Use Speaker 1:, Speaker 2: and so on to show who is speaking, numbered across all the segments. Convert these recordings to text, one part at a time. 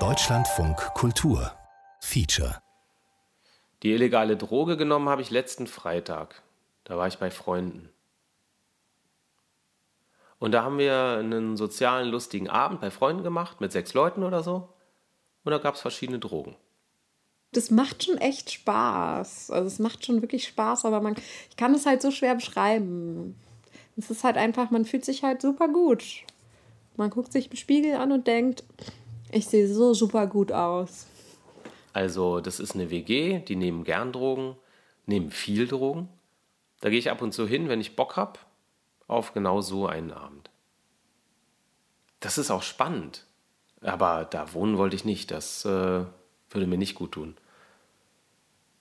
Speaker 1: Deutschlandfunk Kultur Feature
Speaker 2: Die illegale Droge genommen habe ich letzten Freitag. Da war ich bei Freunden. Und da haben wir einen sozialen, lustigen Abend bei Freunden gemacht, mit sechs Leuten oder so. Und da gab es verschiedene Drogen.
Speaker 3: Das macht schon echt Spaß. Also es macht schon wirklich Spaß, aber man, ich kann es halt so schwer beschreiben. Es ist halt einfach, man fühlt sich halt super gut. Man guckt sich im Spiegel an und denkt, ich sehe so super gut aus.
Speaker 2: Also, das ist eine WG, die nehmen gern Drogen, nehmen viel Drogen. Da gehe ich ab und zu hin, wenn ich Bock habe, auf genau so einen Abend. Das ist auch spannend. Aber da wohnen wollte ich nicht. Das äh, würde mir nicht gut tun.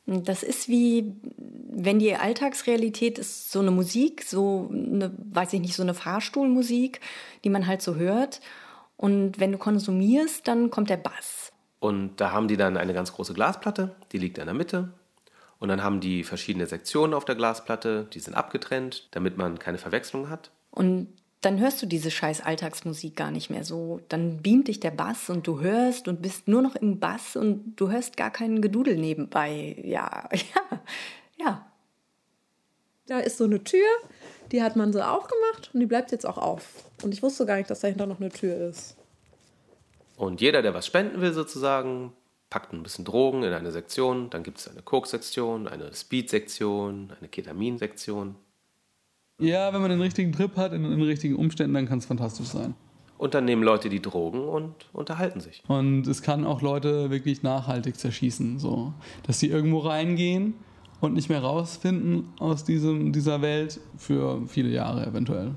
Speaker 4: Das ist wie, wenn die Alltagsrealität ist, so eine Musik, so eine, weiß ich nicht, so eine Fahrstuhlmusik, die man halt so hört. Und wenn du konsumierst, dann kommt der Bass.
Speaker 2: Und da haben die dann eine ganz große Glasplatte, die liegt in der Mitte. Und dann haben die verschiedene Sektionen auf der Glasplatte, die sind abgetrennt, damit man keine Verwechslung hat.
Speaker 4: Und dann hörst du diese scheiß Alltagsmusik gar nicht mehr so. Dann beamt dich der Bass und du hörst und bist nur noch im Bass und du hörst gar keinen Gedudel nebenbei. Ja, ja, ja.
Speaker 3: Da ist so eine Tür, die hat man so aufgemacht und die bleibt jetzt auch auf. Und ich wusste gar nicht, dass dahinter noch eine Tür ist.
Speaker 2: Und jeder, der was spenden will, sozusagen, packt ein bisschen Drogen in eine Sektion. Dann gibt es eine Coke-Sektion, eine Speed-Sektion, eine Ketamin-Sektion.
Speaker 5: Ja, wenn man den richtigen Trip hat, in den richtigen Umständen, dann kann es fantastisch sein.
Speaker 2: Und dann nehmen Leute die Drogen und unterhalten sich.
Speaker 5: Und es kann auch Leute wirklich nachhaltig zerschießen, so dass sie irgendwo reingehen und nicht mehr rausfinden aus diesem, dieser Welt für viele Jahre eventuell.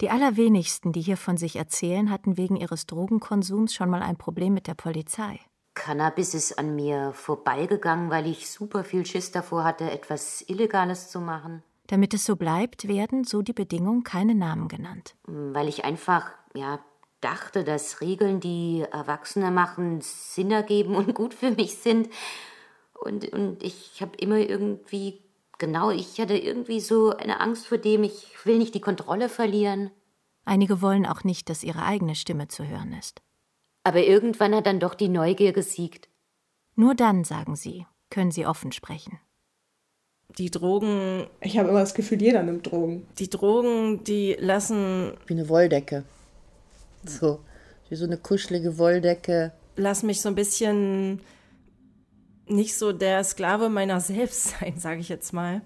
Speaker 6: Die allerwenigsten, die hier von sich erzählen, hatten wegen ihres Drogenkonsums schon mal ein Problem mit der Polizei.
Speaker 7: Cannabis ist an mir vorbeigegangen, weil ich super viel Schiss davor hatte, etwas Illegales zu machen.
Speaker 6: Damit es so bleibt, werden, so die Bedingungen, keine Namen genannt.
Speaker 7: Weil ich einfach, ja, dachte, dass Regeln, die Erwachsene machen, Sinn ergeben und gut für mich sind. Und, und ich habe immer irgendwie, genau, ich hatte irgendwie so eine Angst vor dem, ich will nicht die Kontrolle verlieren.
Speaker 6: Einige wollen auch nicht, dass ihre eigene Stimme zu hören ist.
Speaker 7: Aber irgendwann hat dann doch die Neugier gesiegt.
Speaker 6: Nur dann, sagen sie, können sie offen sprechen.
Speaker 8: Die Drogen.
Speaker 3: Ich habe immer das Gefühl, jeder nimmt Drogen.
Speaker 8: Die Drogen, die lassen.
Speaker 9: Wie eine Wolldecke. So. Wie so eine kuschelige Wolldecke.
Speaker 8: Lass mich so ein bisschen nicht so der Sklave meiner selbst sein, sage ich jetzt mal.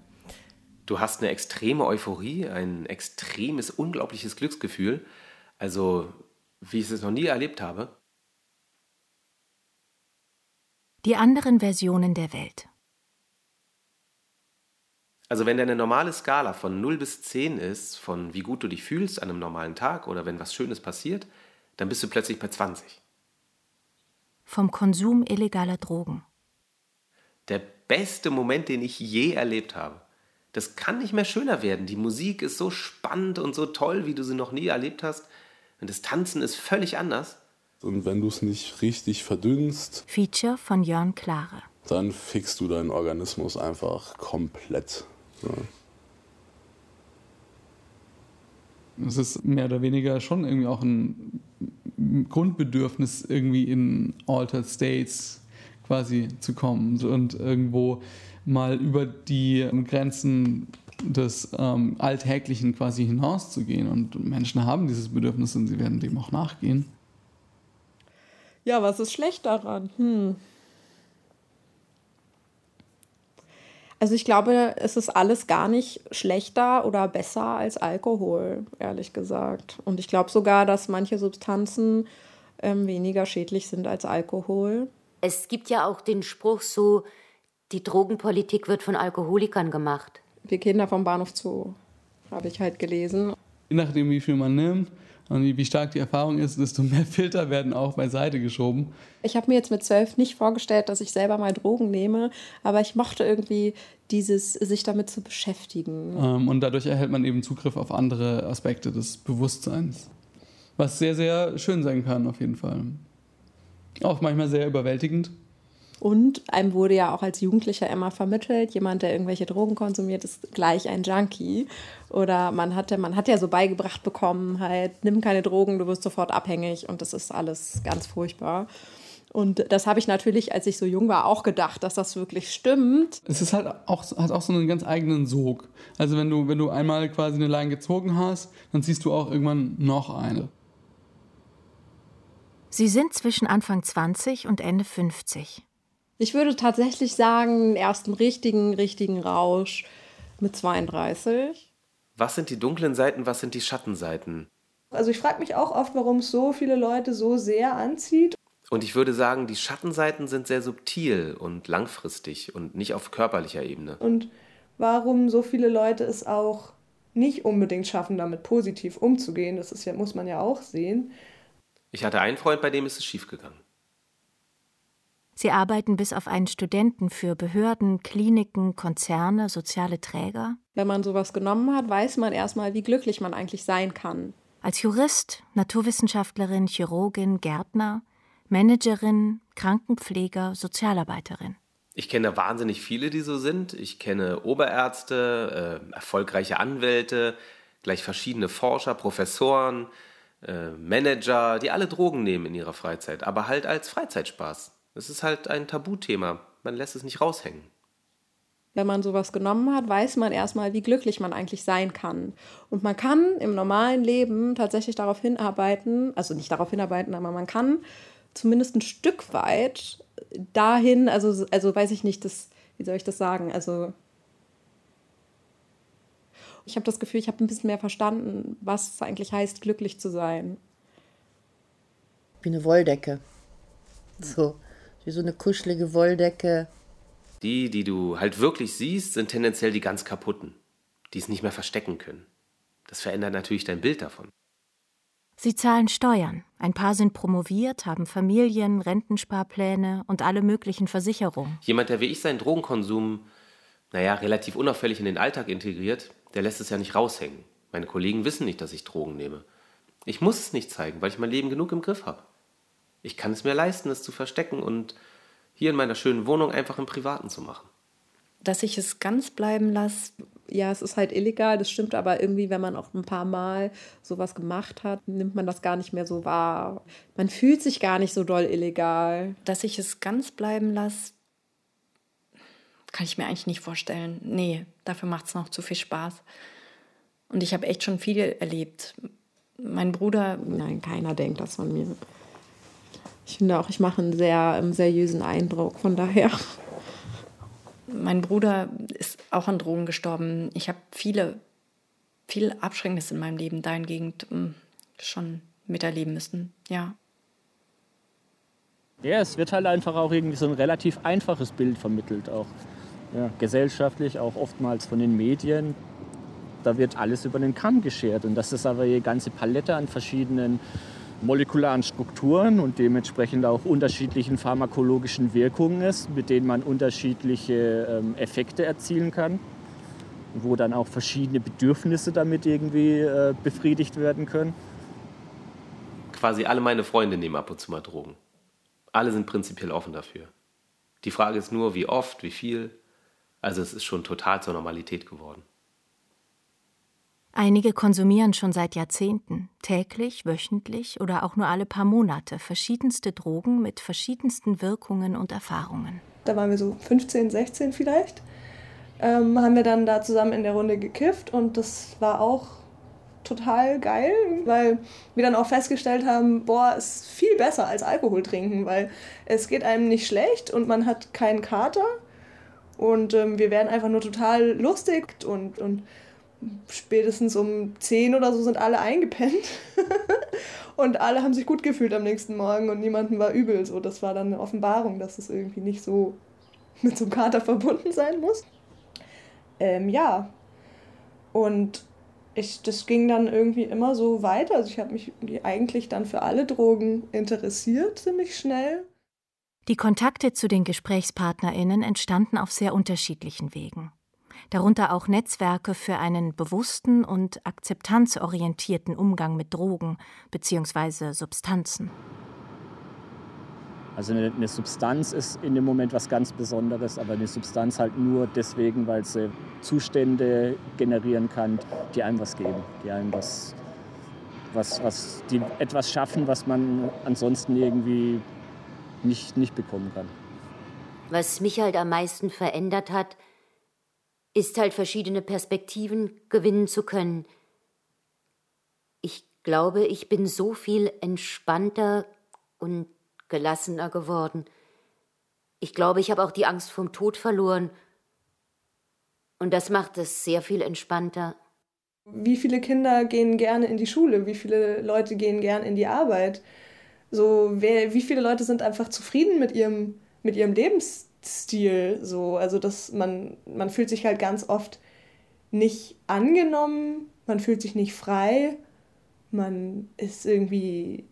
Speaker 2: Du hast eine extreme Euphorie, ein extremes, unglaubliches Glücksgefühl. Also, wie ich es noch nie erlebt habe.
Speaker 6: Die anderen Versionen der Welt.
Speaker 2: Also wenn deine normale Skala von 0 bis 10 ist, von wie gut du dich fühlst an einem normalen Tag oder wenn was Schönes passiert, dann bist du plötzlich bei 20.
Speaker 6: Vom Konsum illegaler Drogen.
Speaker 2: Der beste Moment, den ich je erlebt habe. Das kann nicht mehr schöner werden. Die Musik ist so spannend und so toll, wie du sie noch nie erlebt hast. Und das Tanzen ist völlig anders.
Speaker 10: Und wenn du es nicht richtig verdünnst,
Speaker 6: Feature von Jörn Klare.
Speaker 10: dann fixst du deinen Organismus einfach komplett. Ja.
Speaker 5: Es ist mehr oder weniger schon irgendwie auch ein Grundbedürfnis, irgendwie in Altered States quasi zu kommen und irgendwo mal über die Grenzen des ähm, Alltäglichen quasi hinauszugehen. Und Menschen haben dieses Bedürfnis und sie werden dem auch nachgehen.
Speaker 3: Ja, was ist schlecht daran? Hm. Also ich glaube, es ist alles gar nicht schlechter oder besser als Alkohol, ehrlich gesagt. Und ich glaube sogar, dass manche Substanzen ähm, weniger schädlich sind als Alkohol.
Speaker 7: Es gibt ja auch den Spruch so, die Drogenpolitik wird von Alkoholikern gemacht.
Speaker 3: Die Kinder vom Bahnhof Zoo habe ich halt gelesen.
Speaker 5: Je nachdem, wie viel man nimmt und wie stark die Erfahrung ist, desto mehr Filter werden auch beiseite geschoben.
Speaker 3: Ich habe mir jetzt mit zwölf nicht vorgestellt, dass ich selber mal Drogen nehme, aber ich mochte irgendwie dieses, sich damit zu beschäftigen.
Speaker 5: Ähm, und dadurch erhält man eben Zugriff auf andere Aspekte des Bewusstseins. Was sehr, sehr schön sein kann, auf jeden Fall. Auch manchmal sehr überwältigend.
Speaker 3: Und einem wurde ja auch als Jugendlicher immer vermittelt, jemand, der irgendwelche Drogen konsumiert, ist gleich ein Junkie. Oder man hatte, man hat ja so beigebracht bekommen, halt, nimm keine Drogen, du wirst sofort abhängig und das ist alles ganz furchtbar. Und das habe ich natürlich, als ich so jung war, auch gedacht, dass das wirklich stimmt.
Speaker 5: Es ist halt auch, hat auch so einen ganz eigenen Sog. Also wenn du, wenn du einmal quasi eine Line gezogen hast, dann ziehst du auch irgendwann noch eine.
Speaker 6: Sie sind zwischen Anfang 20 und Ende 50.
Speaker 3: Ich würde tatsächlich sagen, erst im richtigen, richtigen Rausch mit 32.
Speaker 2: Was sind die dunklen Seiten, was sind die Schattenseiten?
Speaker 11: Also ich frage mich auch oft, warum es so viele Leute so sehr anzieht.
Speaker 2: Und ich würde sagen, die Schattenseiten sind sehr subtil und langfristig und nicht auf körperlicher Ebene.
Speaker 11: Und warum so viele Leute es auch nicht unbedingt schaffen, damit positiv umzugehen, das ist ja, muss man ja auch sehen.
Speaker 2: Ich hatte einen Freund, bei dem ist es schiefgegangen.
Speaker 6: Sie arbeiten bis auf einen Studenten für Behörden, Kliniken, Konzerne, soziale Träger.
Speaker 3: Wenn man sowas genommen hat, weiß man erstmal, wie glücklich man eigentlich sein kann.
Speaker 6: Als Jurist, Naturwissenschaftlerin, Chirurgin, Gärtner, Managerin, Krankenpfleger, Sozialarbeiterin.
Speaker 2: Ich kenne wahnsinnig viele, die so sind. Ich kenne Oberärzte, äh, erfolgreiche Anwälte, gleich verschiedene Forscher, Professoren, äh, Manager, die alle Drogen nehmen in ihrer Freizeit, aber halt als Freizeitspaß. Es ist halt ein Tabuthema. Man lässt es nicht raushängen.
Speaker 3: Wenn man sowas genommen hat, weiß man erstmal, wie glücklich man eigentlich sein kann. Und man kann im normalen Leben tatsächlich darauf hinarbeiten, also nicht darauf hinarbeiten, aber man kann zumindest ein Stück weit dahin, also, also weiß ich nicht, das, wie soll ich das sagen? Also ich habe das Gefühl, ich habe ein bisschen mehr verstanden, was es eigentlich heißt, glücklich zu sein.
Speaker 9: Wie eine Wolldecke. So wie so eine kuschelige Wolldecke.
Speaker 2: Die, die du halt wirklich siehst, sind tendenziell die ganz kaputten, die es nicht mehr verstecken können. Das verändert natürlich dein Bild davon.
Speaker 6: Sie zahlen Steuern. Ein paar sind promoviert, haben Familien, Rentensparpläne und alle möglichen Versicherungen.
Speaker 2: Jemand, der wie ich seinen Drogenkonsum, naja, relativ unauffällig in den Alltag integriert, der lässt es ja nicht raushängen. Meine Kollegen wissen nicht, dass ich Drogen nehme. Ich muss es nicht zeigen, weil ich mein Leben genug im Griff habe. Ich kann es mir leisten, es zu verstecken und hier in meiner schönen Wohnung einfach im Privaten zu machen.
Speaker 4: Dass ich es ganz bleiben lasse.
Speaker 3: Ja, es ist halt illegal, das stimmt, aber irgendwie, wenn man auch ein paar Mal sowas gemacht hat, nimmt man das gar nicht mehr so wahr. Man fühlt sich gar nicht so doll illegal.
Speaker 4: Dass ich es ganz bleiben lasse, kann ich mir eigentlich nicht vorstellen. Nee, dafür macht es noch zu viel Spaß. Und ich habe echt schon viel erlebt. Mein Bruder.
Speaker 3: Nein, keiner denkt das von mir. Ich finde auch, ich mache einen sehr um, seriösen Eindruck, von daher.
Speaker 4: Mein Bruder ist auch an Drogen gestorben. Ich habe viele, viel Abschrecknis in meinem Leben dahingehend um, schon miterleben müssen, ja.
Speaker 12: Ja, es wird halt einfach auch irgendwie so ein relativ einfaches Bild vermittelt, auch ja, gesellschaftlich, auch oftmals von den Medien. Da wird alles über den Kamm geschert und das ist aber die ganze Palette an verschiedenen molekularen Strukturen und dementsprechend auch unterschiedlichen pharmakologischen Wirkungen ist, mit denen man unterschiedliche ähm, Effekte erzielen kann, wo dann auch verschiedene Bedürfnisse damit irgendwie äh, befriedigt werden können.
Speaker 2: Quasi alle meine Freunde nehmen ab und zu mal Drogen. Alle sind prinzipiell offen dafür. Die Frage ist nur, wie oft, wie viel. Also es ist schon total zur Normalität geworden.
Speaker 6: Einige konsumieren schon seit Jahrzehnten, täglich, wöchentlich oder auch nur alle paar Monate verschiedenste Drogen mit verschiedensten Wirkungen und Erfahrungen.
Speaker 11: Da waren wir so 15, 16 vielleicht. Ähm, haben wir dann da zusammen in der Runde gekifft und das war auch total geil, weil wir dann auch festgestellt haben, boah, ist viel besser als Alkohol trinken, weil es geht einem nicht schlecht und man hat keinen Kater und ähm, wir werden einfach nur total lustig und, und spätestens um 10 oder so sind alle eingepennt. und alle haben sich gut gefühlt am nächsten Morgen und niemandem war übel. So, das war dann eine Offenbarung, dass es irgendwie nicht so mit so einem Kater verbunden sein muss. Ähm, ja. Und ich, das ging dann irgendwie immer so weiter. Also ich habe mich eigentlich dann für alle Drogen interessiert, ziemlich schnell.
Speaker 6: Die Kontakte zu den GesprächspartnerInnen entstanden auf sehr unterschiedlichen Wegen darunter auch Netzwerke für einen bewussten und akzeptanzorientierten Umgang mit Drogen bzw. Substanzen.
Speaker 12: Also eine, eine, Substanz ist in dem Moment was ganz Besonderes, aber eine Substanz halt nur deswegen, weil sie Zustände generieren kann, die einem was geben, die einem was, was, was die etwas schaffen, was man ansonsten irgendwie nicht, nicht bekommen kann.
Speaker 7: Was mich halt am meisten verändert hat, ist halt verschiedene Perspektiven gewinnen zu können. Ich glaube, ich bin so viel entspannter und gelassener geworden. Ich glaube, ich habe auch die Angst vom Tod verloren. Und das macht es sehr viel entspannter.
Speaker 11: Wie viele Kinder gehen gerne in die Schule? Wie viele Leute gehen gerne in die Arbeit? So, wer, wie viele Leute sind einfach zufrieden mit ihrem, mit ihrem Lebensstil? So, also dass man, man fühlt sich halt ganz oft nicht angenommen, man fühlt sich nicht frei, man ist irgendwie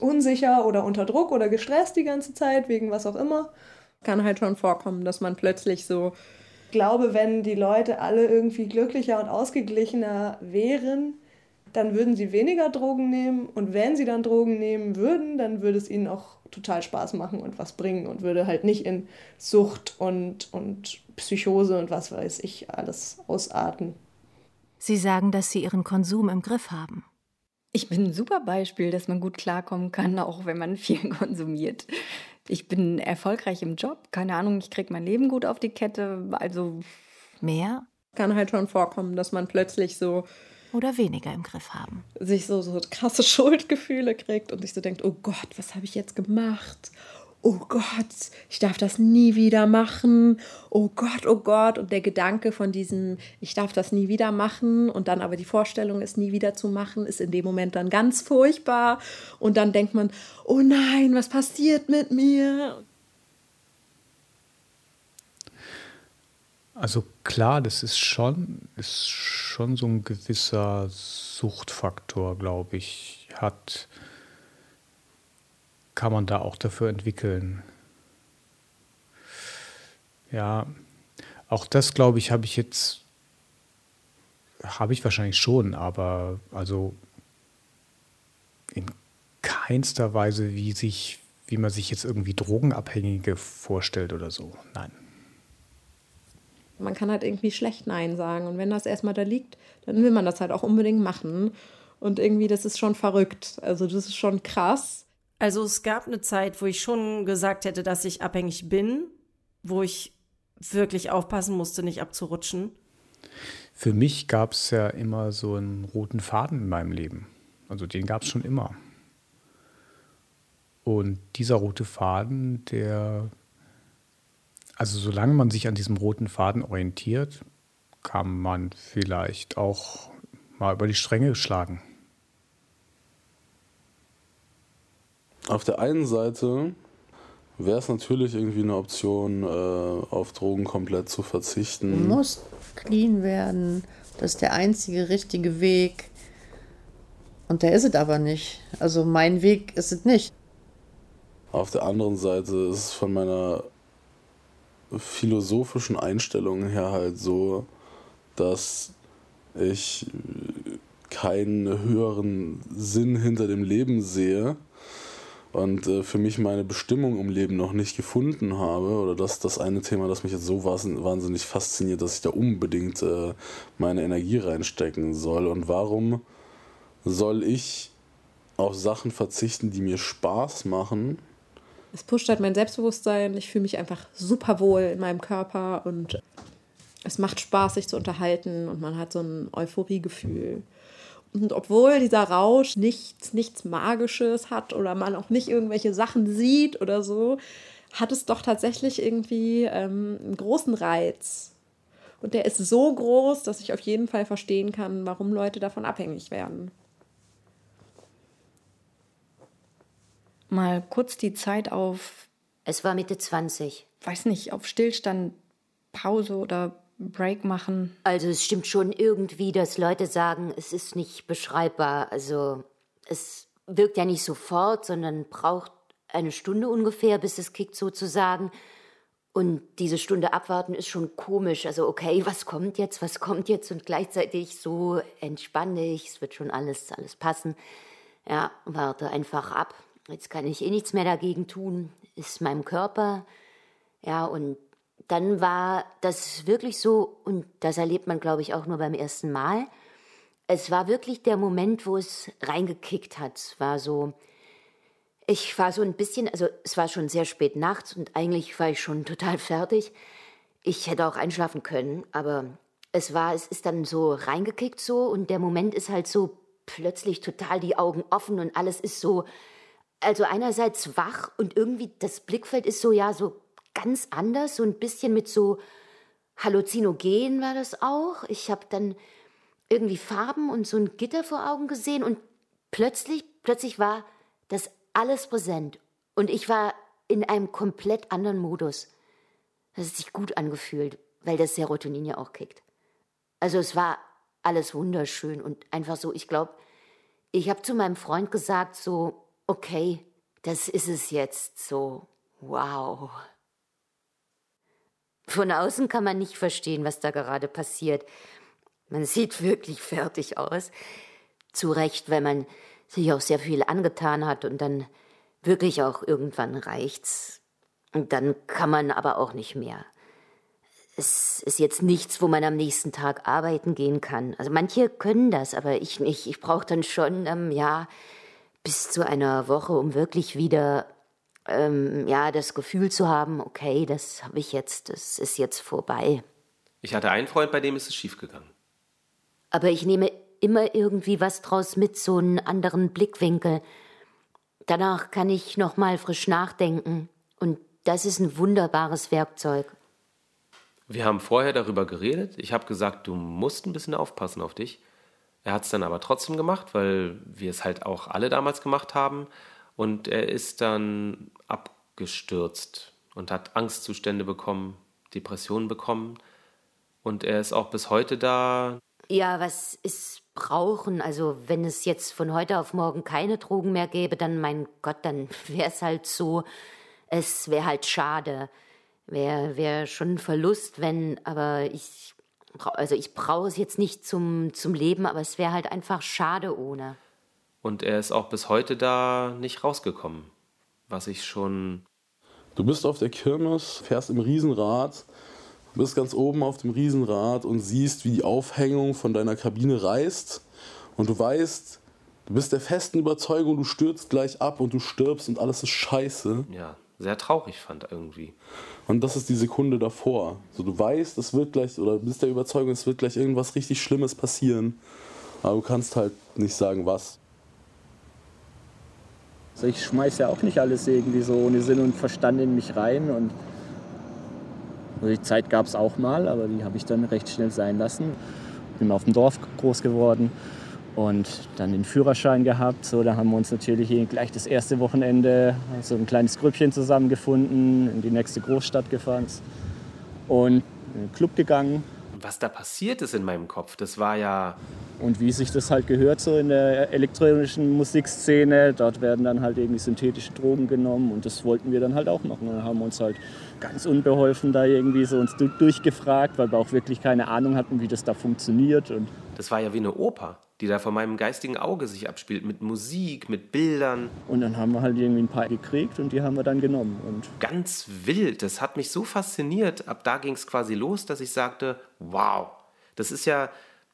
Speaker 11: unsicher oder unter Druck oder gestresst die ganze Zeit, wegen was auch immer.
Speaker 3: Kann halt schon vorkommen, dass man plötzlich so.
Speaker 11: Ich glaube, wenn die Leute alle irgendwie glücklicher und ausgeglichener wären, dann würden sie weniger Drogen nehmen. Und wenn sie dann Drogen nehmen würden, dann würde es ihnen auch total Spaß machen und was bringen und würde halt nicht in Sucht und, und Psychose und was weiß ich alles ausarten.
Speaker 6: Sie sagen, dass Sie Ihren Konsum im Griff haben.
Speaker 4: Ich bin ein super Beispiel, dass man gut klarkommen kann, auch wenn man viel konsumiert. Ich bin erfolgreich im Job, keine Ahnung, ich kriege mein Leben gut auf die Kette, also
Speaker 6: mehr
Speaker 3: kann halt schon vorkommen, dass man plötzlich so
Speaker 6: oder weniger im Griff haben.
Speaker 3: Sich so, so krasse Schuldgefühle kriegt und sich so denkt, oh Gott, was habe ich jetzt gemacht? oh Gott, ich darf das nie wieder machen, oh Gott, oh Gott. Und der Gedanke von diesem, ich darf das nie wieder machen und dann aber die Vorstellung, es nie wieder zu machen, ist in dem Moment dann ganz furchtbar. Und dann denkt man, oh nein, was passiert mit mir?
Speaker 13: Also klar, das ist schon, ist schon so ein gewisser Suchtfaktor, glaube ich. Hat kann man da auch dafür entwickeln. Ja, auch das glaube ich, habe ich jetzt, habe ich wahrscheinlich schon, aber also in keinster Weise, wie sich, wie man sich jetzt irgendwie Drogenabhängige vorstellt oder so. Nein.
Speaker 3: Man kann halt irgendwie schlecht Nein sagen. Und wenn das erstmal da liegt, dann will man das halt auch unbedingt machen. Und irgendwie, das ist schon verrückt. Also, das ist schon krass.
Speaker 8: Also es gab eine Zeit, wo ich schon gesagt hätte, dass ich abhängig bin, wo ich wirklich aufpassen musste, nicht abzurutschen.
Speaker 13: Für mich gab es ja immer so einen roten Faden in meinem Leben. Also den gab es schon immer. Und dieser rote Faden, der, also solange man sich an diesem roten Faden orientiert, kann man vielleicht auch mal über die Stränge schlagen.
Speaker 10: Auf der einen Seite wäre es natürlich irgendwie eine Option, äh, auf Drogen komplett zu verzichten.
Speaker 9: Du musst clean werden. Das ist der einzige richtige Weg. Und der ist es aber nicht. Also mein Weg ist es nicht.
Speaker 10: Auf der anderen Seite ist es von meiner philosophischen Einstellung her halt so, dass ich keinen höheren Sinn hinter dem Leben sehe und äh, für mich meine Bestimmung im Leben noch nicht gefunden habe, oder das das eine Thema, das mich jetzt so wahnsinnig fasziniert, dass ich da unbedingt äh, meine Energie reinstecken soll. Und warum soll ich auf Sachen verzichten, die mir Spaß machen?
Speaker 3: Es pusht halt mein Selbstbewusstsein. Ich fühle mich einfach super wohl in meinem Körper und es macht Spaß, sich zu unterhalten und man hat so ein Euphoriegefühl. Und obwohl dieser Rausch nichts, nichts Magisches hat oder man auch nicht irgendwelche Sachen sieht oder so, hat es doch tatsächlich irgendwie ähm, einen großen Reiz. Und der ist so groß, dass ich auf jeden Fall verstehen kann, warum Leute davon abhängig werden.
Speaker 4: Mal kurz die Zeit auf.
Speaker 7: Es war Mitte 20.
Speaker 4: Weiß nicht, auf Stillstand, Pause oder Break machen?
Speaker 7: Also es stimmt schon irgendwie, dass Leute sagen, es ist nicht beschreibbar. Also es wirkt ja nicht sofort, sondern braucht eine Stunde ungefähr, bis es kickt sozusagen. Und diese Stunde abwarten ist schon komisch. Also okay, was kommt jetzt, was kommt jetzt? Und gleichzeitig so entspanne ich, es wird schon alles, alles passen. Ja, warte einfach ab. Jetzt kann ich eh nichts mehr dagegen tun, ist meinem Körper. Ja, und dann war das wirklich so, und das erlebt man, glaube ich, auch nur beim ersten Mal. Es war wirklich der Moment, wo es reingekickt hat. Es war so, ich war so ein bisschen, also es war schon sehr spät nachts und eigentlich war ich schon total fertig. Ich hätte auch einschlafen können, aber es war, es ist dann so reingekickt so und der Moment ist halt so plötzlich total die Augen offen und alles ist so, also einerseits wach und irgendwie das Blickfeld ist so, ja, so ganz anders, so ein bisschen mit so Halluzinogen war das auch. Ich habe dann irgendwie Farben und so ein Gitter vor Augen gesehen und plötzlich, plötzlich war das alles präsent und ich war in einem komplett anderen Modus. Das hat sich gut angefühlt, weil das Serotonin ja auch kickt. Also es war alles wunderschön und einfach so, ich glaube, ich habe zu meinem Freund gesagt, so, okay, das ist es jetzt, so, wow. Von außen kann man nicht verstehen, was da gerade passiert. Man sieht wirklich fertig aus. Zu Recht, weil man sich auch sehr viel angetan hat und dann wirklich auch irgendwann reicht's. Und dann kann man aber auch nicht mehr es ist jetzt nichts, wo man am nächsten Tag arbeiten gehen kann. Also manche können das, aber ich nicht. Ich brauche dann schon, ähm, ja, bis zu einer Woche, um wirklich wieder, ähm, ja, das Gefühl zu haben, okay, das habe ich jetzt, das ist jetzt vorbei.
Speaker 2: Ich hatte einen Freund, bei dem ist es schiefgegangen.
Speaker 7: Aber ich nehme immer irgendwie was draus mit, so einen anderen Blickwinkel. Danach kann ich noch mal frisch nachdenken und das ist ein wunderbares Werkzeug.
Speaker 2: Wir haben vorher darüber geredet. Ich habe gesagt, du musst ein bisschen aufpassen auf dich. Er hat es dann aber trotzdem gemacht, weil wir es halt auch alle damals gemacht haben. Und er ist dann abgestürzt und hat Angstzustände bekommen, Depressionen bekommen. Und er ist auch bis heute da.
Speaker 7: Ja, was ist brauchen? Also, wenn es jetzt von heute auf morgen keine Drogen mehr gäbe, dann, mein Gott, dann wäre es halt so. Es wäre halt schade wäre wär schon ein Verlust, wenn, aber ich, also ich brauche es jetzt nicht zum, zum Leben, aber es wäre halt einfach schade ohne.
Speaker 2: Und er ist auch bis heute da nicht rausgekommen, was ich schon.
Speaker 10: Du bist auf der Kirmes, fährst im Riesenrad, bist ganz oben auf dem Riesenrad und siehst, wie die Aufhängung von deiner Kabine reißt und du weißt, du bist der festen Überzeugung, du stürzt gleich ab und du stirbst und alles ist scheiße.
Speaker 2: Ja, sehr traurig fand irgendwie.
Speaker 10: Und das ist die Sekunde davor. So, du weißt, es wird gleich, oder bist der Überzeugung, es wird gleich irgendwas richtig Schlimmes passieren. Aber du kannst halt nicht sagen, was.
Speaker 12: Also ich schmeiß ja auch nicht alles irgendwie so ohne Sinn und Verstand in mich rein. Und also die Zeit gab es auch mal, aber die habe ich dann recht schnell sein lassen. Bin auf dem Dorf groß geworden und dann den Führerschein gehabt. So, da haben wir uns natürlich gleich das erste Wochenende so ein kleines Grüppchen zusammengefunden, in die nächste Großstadt gefahren und in den Club gegangen.
Speaker 2: Was da passiert ist in meinem Kopf, das war ja.
Speaker 12: Und wie sich das halt gehört, so in der elektronischen Musikszene, dort werden dann halt irgendwie synthetische Drogen genommen und das wollten wir dann halt auch machen. Und dann haben wir uns halt ganz unbeholfen da irgendwie so uns durchgefragt, weil wir auch wirklich keine Ahnung hatten, wie das da funktioniert. Und
Speaker 2: das war ja wie eine Oper die da vor meinem geistigen Auge sich abspielt, mit Musik, mit Bildern.
Speaker 12: Und dann haben wir halt irgendwie ein paar gekriegt und die haben wir dann genommen. Und
Speaker 2: Ganz wild, das hat mich so fasziniert. Ab da ging es quasi los, dass ich sagte, wow, das ist ja,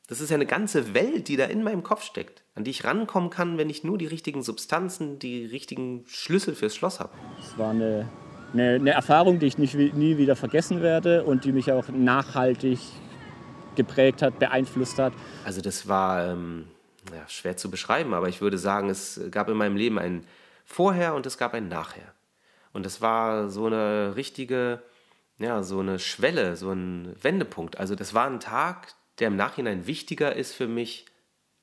Speaker 2: das ist ja eine ganze Welt, die da in meinem Kopf steckt, an die ich rankommen kann, wenn ich nur die richtigen Substanzen, die richtigen Schlüssel fürs Schloss habe.
Speaker 12: Es war eine, eine, eine Erfahrung, die ich nicht, nie wieder vergessen werde und die mich auch nachhaltig geprägt hat, beeinflusst hat.
Speaker 2: Also das war ähm, ja, schwer zu beschreiben, aber ich würde sagen, es gab in meinem Leben ein Vorher und es gab ein Nachher. Und das war so eine richtige, ja, so eine Schwelle, so ein Wendepunkt. Also das war ein Tag, der im Nachhinein wichtiger ist für mich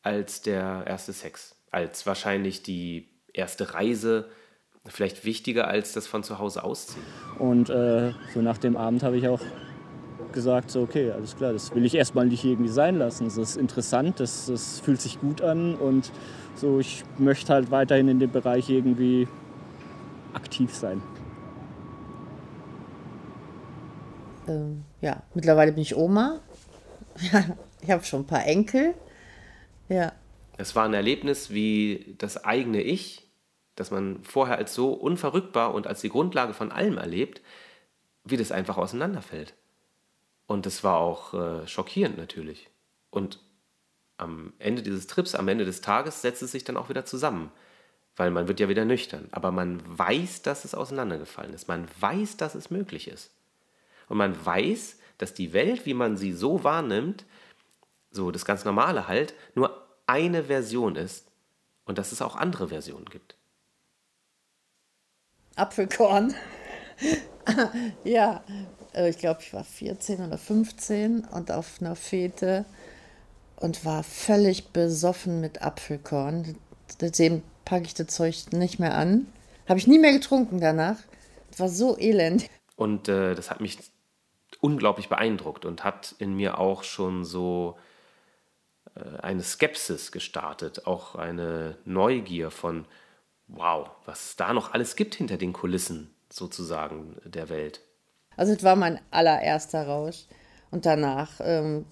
Speaker 2: als der erste Sex, als wahrscheinlich die erste Reise, vielleicht wichtiger als das von zu Hause ausziehen.
Speaker 12: Und äh, so nach dem Abend habe ich auch gesagt, so okay, alles klar, das will ich erstmal nicht irgendwie sein lassen. Das ist interessant, das, das fühlt sich gut an und so, ich möchte halt weiterhin in dem Bereich irgendwie aktiv sein.
Speaker 9: Ähm, ja, mittlerweile bin ich Oma. ich habe schon ein paar Enkel. Ja.
Speaker 2: Es war ein Erlebnis, wie das eigene Ich dass man vorher als so unverrückbar und als die Grundlage von allem erlebt, wie das einfach auseinanderfällt. Und das war auch äh, schockierend natürlich. Und am Ende dieses Trips, am Ende des Tages setzt es sich dann auch wieder zusammen, weil man wird ja wieder nüchtern. Aber man weiß, dass es auseinandergefallen ist. Man weiß, dass es möglich ist. Und man weiß, dass die Welt, wie man sie so wahrnimmt, so das ganz Normale halt, nur eine Version ist und dass es auch andere Versionen gibt.
Speaker 9: Apfelkorn. ja, ich glaube, ich war 14 oder 15 und auf einer Fete und war völlig besoffen mit Apfelkorn. Seitdem packe ich das Zeug nicht mehr an. Habe ich nie mehr getrunken danach. War so elend.
Speaker 2: Und äh, das hat mich unglaublich beeindruckt und hat in mir auch schon so äh, eine Skepsis gestartet, auch eine Neugier von, wow, was da noch alles gibt hinter den Kulissen sozusagen der Welt.
Speaker 9: Also es war mein allererster Rausch. Und danach ähm,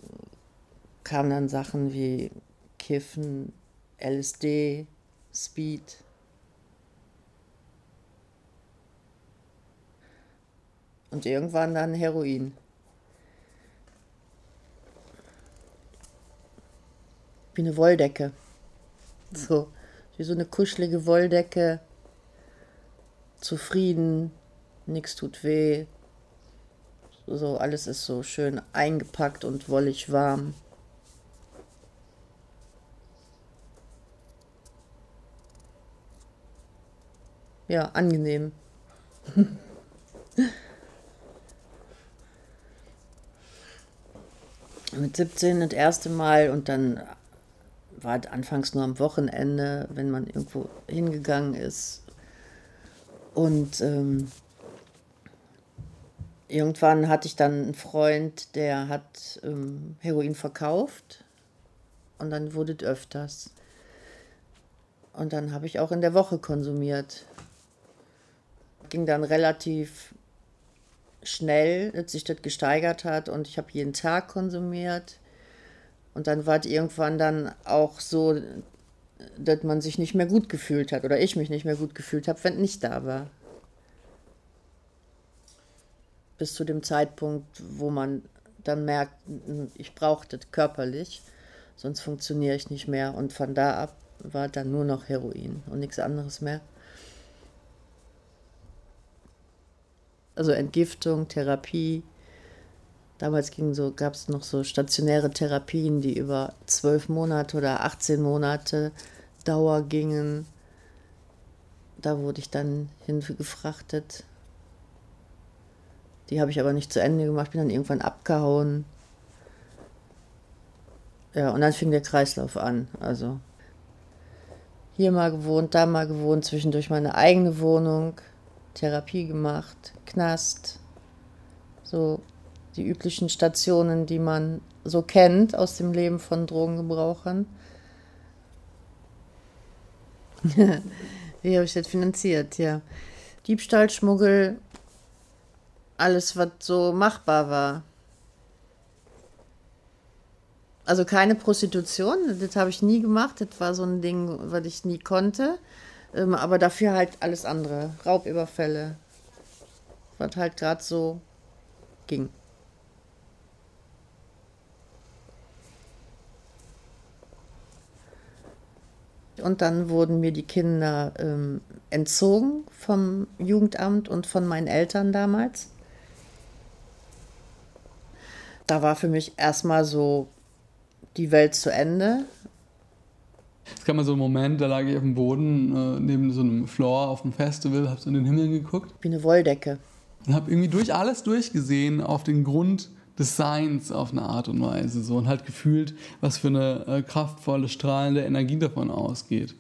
Speaker 9: kamen dann Sachen wie Kiffen, LSD, Speed. Und irgendwann dann Heroin. Wie eine Wolldecke. So, wie so eine kuschelige Wolldecke. Zufrieden, nichts tut weh. So, alles ist so schön eingepackt und wollig warm. Ja, angenehm. Mit 17 das erste Mal und dann war es anfangs nur am Wochenende, wenn man irgendwo hingegangen ist. Und ähm, irgendwann hatte ich dann einen Freund, der hat ähm, Heroin verkauft. Und dann wurde es öfters. Und dann habe ich auch in der Woche konsumiert. Ging dann relativ schnell, dass sich das gesteigert hat und ich habe jeden Tag konsumiert. Und dann war es irgendwann dann auch so, dass man sich nicht mehr gut gefühlt hat oder ich mich nicht mehr gut gefühlt habe, wenn nicht da war. Bis zu dem Zeitpunkt, wo man dann merkt, ich brauche das körperlich, sonst funktioniere ich nicht mehr. Und von da ab war dann nur noch Heroin und nichts anderes mehr. Also Entgiftung, Therapie, Damals so, gab es noch so stationäre Therapien, die über zwölf Monate oder 18 Monate Dauer gingen. Da wurde ich dann hingefrachtet. Die habe ich aber nicht zu Ende gemacht, bin dann irgendwann abgehauen. Ja, und dann fing der Kreislauf an. Also hier mal gewohnt, da mal gewohnt, zwischendurch meine eigene Wohnung, Therapie gemacht, Knast. So die üblichen Stationen, die man so kennt aus dem Leben von Drogengebrauchern. Wie habe ich das finanziert? Ja. Diebstahl, Schmuggel, alles, was so machbar war. Also keine Prostitution, das habe ich nie gemacht. Das war so ein Ding, was ich nie konnte. Ähm, aber dafür halt alles andere. Raubüberfälle. Was halt gerade so ging. Und dann wurden mir die Kinder ähm, entzogen vom Jugendamt und von meinen Eltern damals. Da war für mich erstmal so die Welt zu Ende.
Speaker 5: Es kam mal so ein Moment, da lag ich auf dem Boden äh, neben so einem Floor auf dem Festival, hab so in den Himmel geguckt.
Speaker 9: Wie eine Wolldecke.
Speaker 5: Und hab irgendwie durch alles durchgesehen auf den Grund des Seins auf eine Art und Weise so und halt gefühlt, was für eine äh, kraftvolle, strahlende Energie davon ausgeht.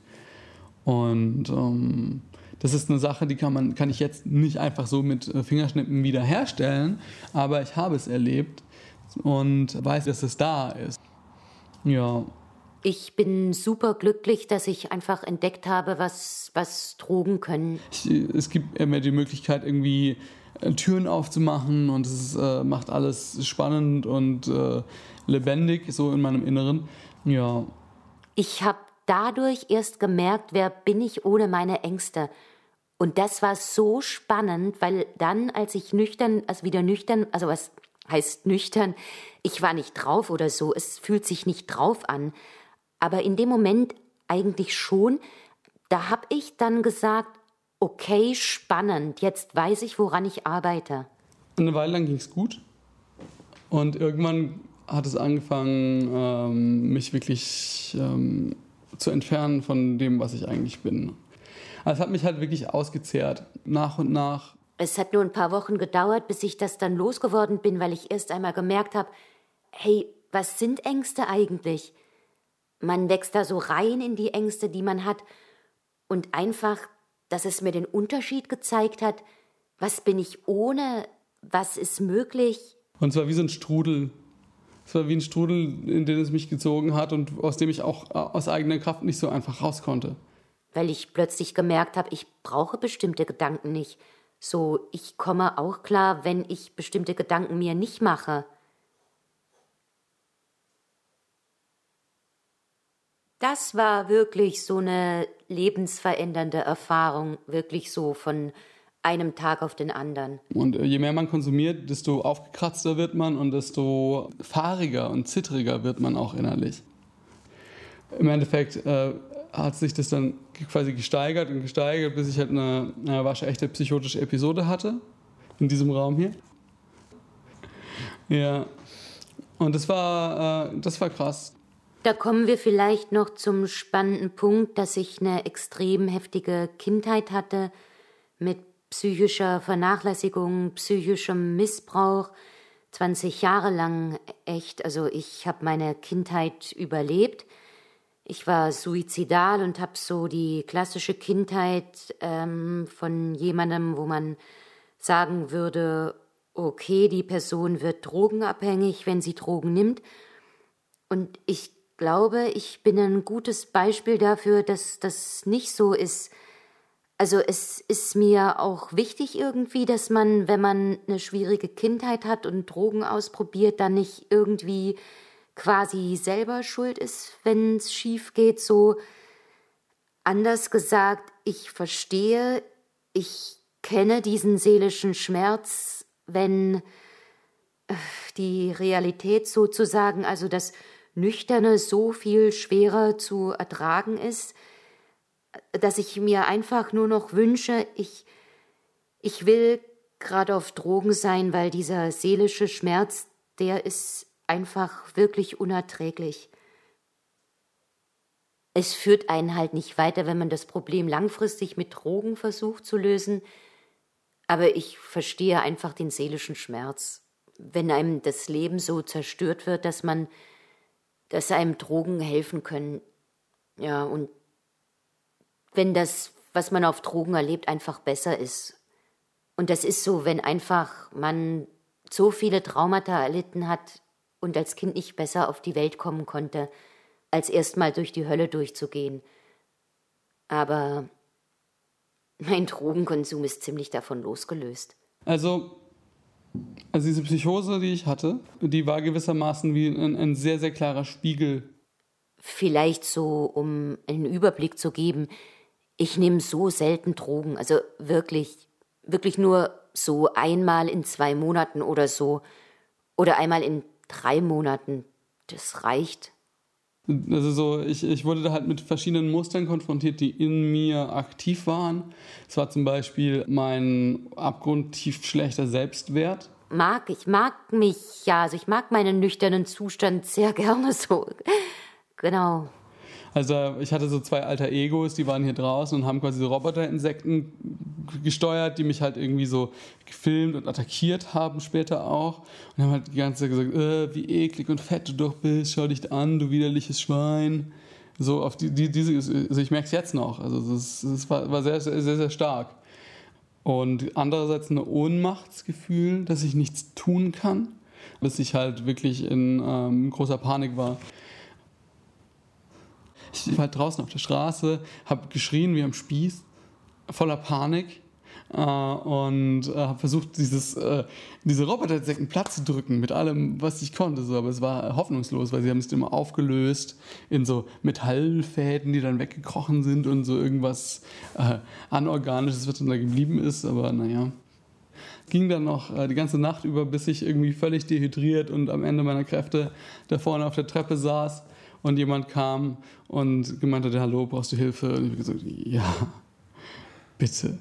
Speaker 5: Und ähm, das ist eine Sache, die kann man, kann ich jetzt nicht einfach so mit äh, Fingerschnippen wiederherstellen, aber ich habe es erlebt und weiß, dass es da ist. Ja.
Speaker 7: Ich bin super glücklich, dass ich einfach entdeckt habe, was, was Drogen können.
Speaker 5: Ich, es gibt mir die Möglichkeit, irgendwie äh, Türen aufzumachen und es äh, macht alles spannend und äh, lebendig, so in meinem Inneren. Ja.
Speaker 7: Ich habe dadurch erst gemerkt, wer bin ich ohne meine Ängste. Und das war so spannend, weil dann, als ich nüchtern, also wieder nüchtern, also was heißt nüchtern, ich war nicht drauf oder so, es fühlt sich nicht drauf an. Aber in dem Moment eigentlich schon, da habe ich dann gesagt, okay, spannend, jetzt weiß ich, woran ich arbeite.
Speaker 5: Eine Weile lang ging es gut. Und irgendwann hat es angefangen, ähm, mich wirklich ähm, zu entfernen von dem, was ich eigentlich bin. Also es hat mich halt wirklich ausgezehrt, nach und nach.
Speaker 7: Es hat nur ein paar Wochen gedauert, bis ich das dann losgeworden bin, weil ich erst einmal gemerkt habe, hey, was sind Ängste eigentlich? Man wächst da so rein in die Ängste, die man hat. Und einfach, dass es mir den Unterschied gezeigt hat, was bin ich ohne, was ist möglich.
Speaker 5: Und zwar wie so ein Strudel. Es war wie ein Strudel, in den es mich gezogen hat und aus dem ich auch aus eigener Kraft nicht so einfach raus konnte.
Speaker 7: Weil ich plötzlich gemerkt habe, ich brauche bestimmte Gedanken nicht. So, ich komme auch klar, wenn ich bestimmte Gedanken mir nicht mache. Das war wirklich so eine lebensverändernde Erfahrung, wirklich so von einem Tag auf den anderen.
Speaker 5: Und äh, je mehr man konsumiert, desto aufgekratzter wird man und desto fahriger und zittriger wird man auch innerlich. Im Endeffekt äh, hat sich das dann quasi gesteigert und gesteigert, bis ich halt eine, eine waschechte psychotische Episode hatte. In diesem Raum hier. Ja. Und das war, äh, das war krass.
Speaker 7: Da kommen wir vielleicht noch zum spannenden Punkt, dass ich eine extrem heftige Kindheit hatte mit psychischer Vernachlässigung, psychischem Missbrauch, 20 Jahre lang echt. Also ich habe meine Kindheit überlebt. Ich war suizidal und habe so die klassische Kindheit ähm, von jemandem, wo man sagen würde, okay, die Person wird drogenabhängig, wenn sie Drogen nimmt. Und ich glaube, ich bin ein gutes Beispiel dafür, dass das nicht so ist. Also es ist mir auch wichtig irgendwie, dass man, wenn man eine schwierige Kindheit hat und Drogen ausprobiert, dann nicht irgendwie quasi selber schuld ist, wenn es schief geht. So anders gesagt, ich verstehe, ich kenne diesen seelischen Schmerz, wenn äh, die Realität sozusagen, also das Nüchterne so viel schwerer zu ertragen ist, dass ich mir einfach nur noch wünsche, ich, ich will gerade auf Drogen sein, weil dieser seelische Schmerz, der ist einfach wirklich unerträglich. Es führt einen halt nicht weiter, wenn man das Problem langfristig mit Drogen versucht zu lösen, aber ich verstehe einfach den seelischen Schmerz, wenn einem das Leben so zerstört wird, dass man dass einem Drogen helfen können. Ja, und wenn das, was man auf Drogen erlebt, einfach besser ist. Und das ist so, wenn einfach man so viele Traumata erlitten hat und als Kind nicht besser auf die Welt kommen konnte, als erstmal durch die Hölle durchzugehen. Aber mein Drogenkonsum ist ziemlich davon losgelöst.
Speaker 5: Also also diese Psychose, die ich hatte, die war gewissermaßen wie ein, ein sehr, sehr klarer Spiegel.
Speaker 7: Vielleicht so, um einen Überblick zu geben, ich nehme so selten Drogen, also wirklich, wirklich nur so einmal in zwei Monaten oder so oder einmal in drei Monaten. Das reicht.
Speaker 5: Also so, ich, ich wurde da halt mit verschiedenen Mustern konfrontiert, die in mir aktiv waren. Es war zum Beispiel mein abgrundtief schlechter Selbstwert.
Speaker 7: Mag, ich mag mich, ja, also ich mag meinen nüchternen Zustand sehr gerne so. Genau.
Speaker 5: Also ich hatte so zwei alter Egos, die waren hier draußen und haben quasi so Roboterinsekten gesteuert, die mich halt irgendwie so gefilmt und attackiert haben später auch. Und haben halt die ganze Zeit gesagt, äh, wie eklig und fett du doch bist, schau dich an, du widerliches Schwein. So auf die, die diese, also ich merke es jetzt noch. Also das, war, war sehr, sehr, sehr, sehr stark. Und andererseits ein Ohnmachtsgefühl, dass ich nichts tun kann, dass ich halt wirklich in ähm, großer Panik war. Ich war halt draußen auf der Straße, habe geschrien wie am Spieß, voller Panik äh, und äh, habe versucht, dieses, äh, diese Robotersäcken platt zu drücken mit allem, was ich konnte. So. Aber es war hoffnungslos, weil sie haben sich immer aufgelöst in so Metallfäden, die dann weggekrochen sind und so irgendwas äh, Anorganisches, was dann da geblieben ist. Aber naja ging dann noch äh, die ganze Nacht über, bis ich irgendwie völlig dehydriert und am Ende meiner Kräfte da vorne auf der Treppe saß und jemand kam und gemeint hatte, hallo, brauchst du Hilfe? Und ich habe gesagt, ja, bitte.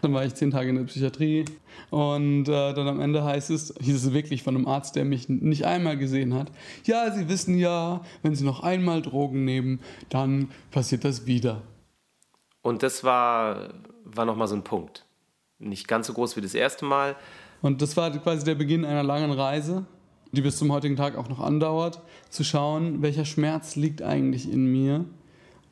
Speaker 5: Dann war ich zehn Tage in der Psychiatrie und äh, dann am Ende heißt es, hieß es wirklich von einem Arzt, der mich nicht einmal gesehen hat, ja, Sie wissen ja, wenn Sie noch einmal Drogen nehmen, dann passiert das wieder.
Speaker 2: Und das war, war nochmal so ein Punkt. Nicht ganz so groß wie das erste Mal.
Speaker 5: Und das war quasi der Beginn einer langen Reise, die bis zum heutigen Tag auch noch andauert, zu schauen, welcher Schmerz liegt eigentlich in mir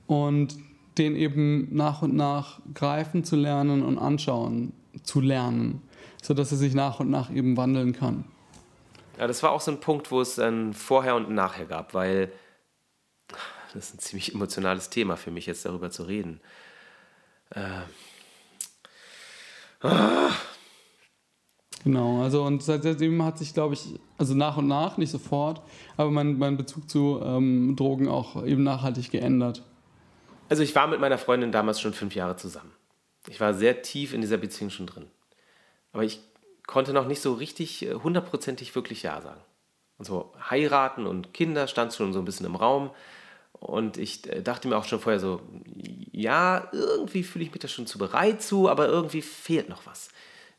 Speaker 5: und den eben nach und nach greifen zu lernen und anschauen zu lernen, sodass er sich nach und nach eben wandeln kann.
Speaker 2: Ja, das war auch so ein Punkt, wo es ein Vorher und ein Nachher gab, weil das ist ein ziemlich emotionales Thema für mich, jetzt darüber zu reden. Äh.
Speaker 5: Ah. Genau, also und seitdem hat sich, glaube ich, also nach und nach, nicht sofort, aber mein, mein Bezug zu ähm, Drogen auch eben nachhaltig geändert.
Speaker 2: Also ich war mit meiner Freundin damals schon fünf Jahre zusammen. Ich war sehr tief in dieser Beziehung schon drin. Aber ich konnte noch nicht so richtig äh, hundertprozentig wirklich Ja sagen. Und so heiraten und Kinder stand schon so ein bisschen im Raum. Und ich äh, dachte mir auch schon vorher so, ja, irgendwie fühle ich mich da schon zu bereit zu, aber irgendwie fehlt noch was.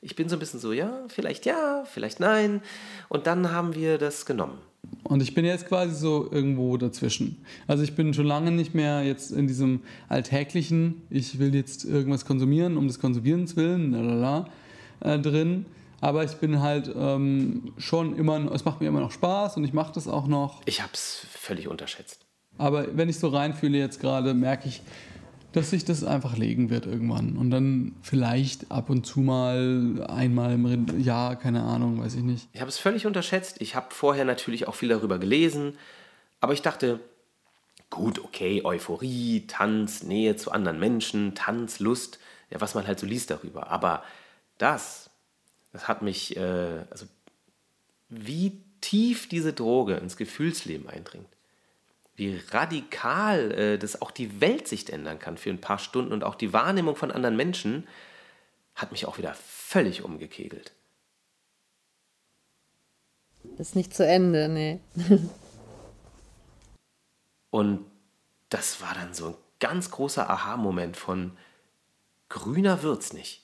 Speaker 2: Ich bin so ein bisschen so, ja, vielleicht ja, vielleicht nein. Und dann haben wir das genommen.
Speaker 5: Und ich bin jetzt quasi so irgendwo dazwischen. Also ich bin schon lange nicht mehr jetzt in diesem alltäglichen, ich will jetzt irgendwas konsumieren, um des Konsumierens willen, lalala, äh, drin. Aber ich bin halt ähm, schon immer, es macht mir immer noch Spaß und ich mache das auch noch.
Speaker 2: Ich habe es völlig unterschätzt.
Speaker 5: Aber wenn ich so reinfühle jetzt gerade, merke ich, dass sich das einfach legen wird irgendwann. Und dann vielleicht ab und zu mal einmal im Jahr, keine Ahnung, weiß ich nicht.
Speaker 2: Ich habe es völlig unterschätzt. Ich habe vorher natürlich auch viel darüber gelesen. Aber ich dachte, gut, okay, Euphorie, Tanz, Nähe zu anderen Menschen, Tanz, Lust, ja, was man halt so liest darüber. Aber das, das hat mich, äh, also wie tief diese Droge ins Gefühlsleben eindringt wie radikal äh, das auch die Weltsicht ändern kann für ein paar Stunden und auch die Wahrnehmung von anderen Menschen, hat mich auch wieder völlig umgekegelt.
Speaker 9: Das ist nicht zu Ende, nee.
Speaker 2: und das war dann so ein ganz großer Aha-Moment von grüner wird's nicht.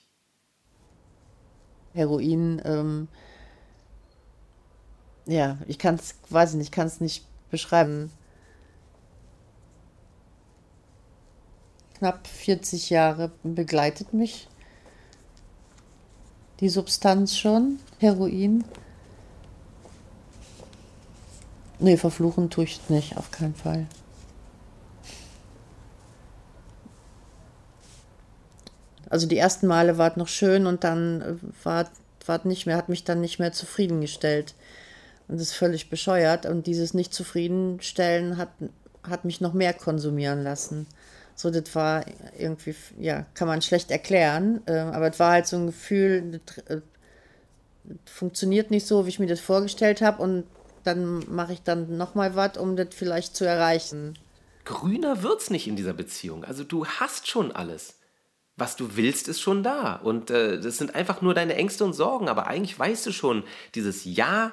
Speaker 9: Heroin, ähm, ja, ich kann es, weiß ich nicht, kann es nicht beschreiben. Knapp 40 Jahre begleitet mich die Substanz schon, Heroin. Nee, verfluchen tue ich nicht, auf keinen Fall. Also die ersten Male war es noch schön und dann äh, war es nicht mehr, hat mich dann nicht mehr zufriedengestellt. Und das ist völlig bescheuert. Und dieses Nicht-Zufriedenstellen hat, hat mich noch mehr konsumieren lassen. So, das war irgendwie, ja, kann man schlecht erklären, äh, aber es war halt so ein Gefühl, das, äh, funktioniert nicht so, wie ich mir das vorgestellt habe und dann mache ich dann nochmal was, um das vielleicht zu erreichen.
Speaker 2: Grüner wird's nicht in dieser Beziehung. Also du hast schon alles. Was du willst, ist schon da. Und äh, das sind einfach nur deine Ängste und Sorgen. Aber eigentlich weißt du schon, dieses Ja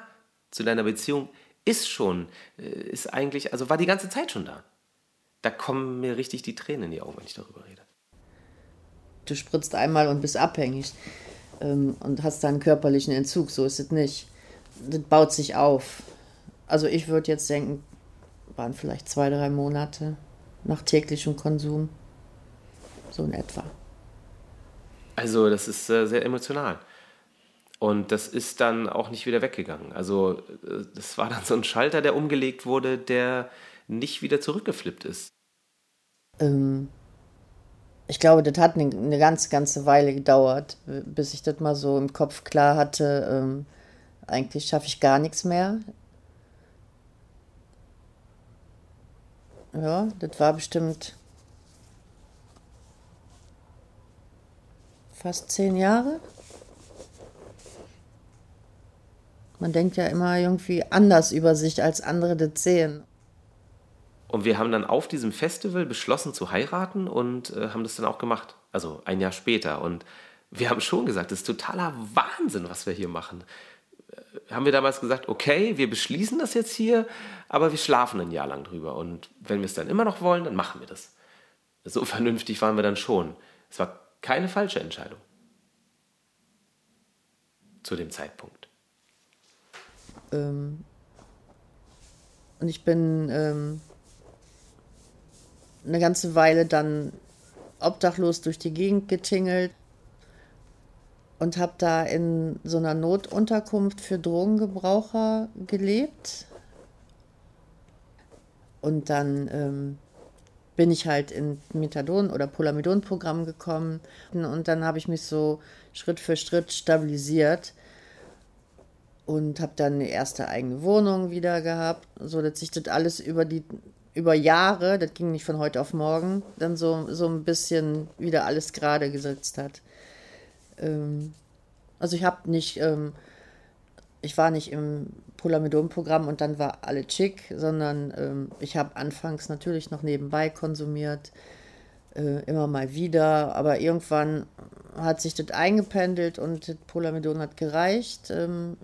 Speaker 2: zu deiner Beziehung ist schon, äh, ist eigentlich, also war die ganze Zeit schon da da kommen mir richtig die Tränen in die Augen, wenn ich darüber rede.
Speaker 9: Du spritzt einmal und bist abhängig ähm, und hast dann körperlichen Entzug, so ist es nicht. Das baut sich auf. Also ich würde jetzt denken, waren vielleicht zwei, drei Monate nach täglichem Konsum. So in etwa.
Speaker 2: Also das ist äh, sehr emotional. Und das ist dann auch nicht wieder weggegangen. Also äh, das war dann so ein Schalter, der umgelegt wurde, der nicht wieder zurückgeflippt ist.
Speaker 9: Ähm, ich glaube, das hat eine, eine ganz, ganze Weile gedauert, bis ich das mal so im Kopf klar hatte. Ähm, eigentlich schaffe ich gar nichts mehr. Ja, das war bestimmt fast zehn Jahre. Man denkt ja immer irgendwie anders über sich, als andere das sehen.
Speaker 2: Und wir haben dann auf diesem Festival beschlossen zu heiraten und äh, haben das dann auch gemacht. Also ein Jahr später. Und wir haben schon gesagt, das ist totaler Wahnsinn, was wir hier machen. Äh, haben wir damals gesagt, okay, wir beschließen das jetzt hier, aber wir schlafen ein Jahr lang drüber. Und wenn wir es dann immer noch wollen, dann machen wir das. So vernünftig waren wir dann schon. Es war keine falsche Entscheidung. Zu dem Zeitpunkt.
Speaker 9: Ähm, und ich bin ähm, eine ganze Weile dann obdachlos durch die Gegend getingelt und habe da in so einer Notunterkunft für Drogengebraucher gelebt. Und dann ähm, bin ich halt in Methadon- oder Polamidon-Programm gekommen und dann habe ich mich so Schritt für Schritt stabilisiert und habe dann eine erste eigene Wohnung wieder gehabt, so dass sich das alles über die über Jahre, das ging nicht von heute auf morgen, dann so, so ein bisschen wieder alles gerade gesetzt hat. Ähm, also ich habe nicht, ähm, ich war nicht im Polamidon-Programm und dann war alle chic, sondern ähm, ich habe anfangs natürlich noch nebenbei konsumiert, äh, immer mal wieder, aber irgendwann hat sich das eingependelt und das Polamidon hat gereicht. Ähm,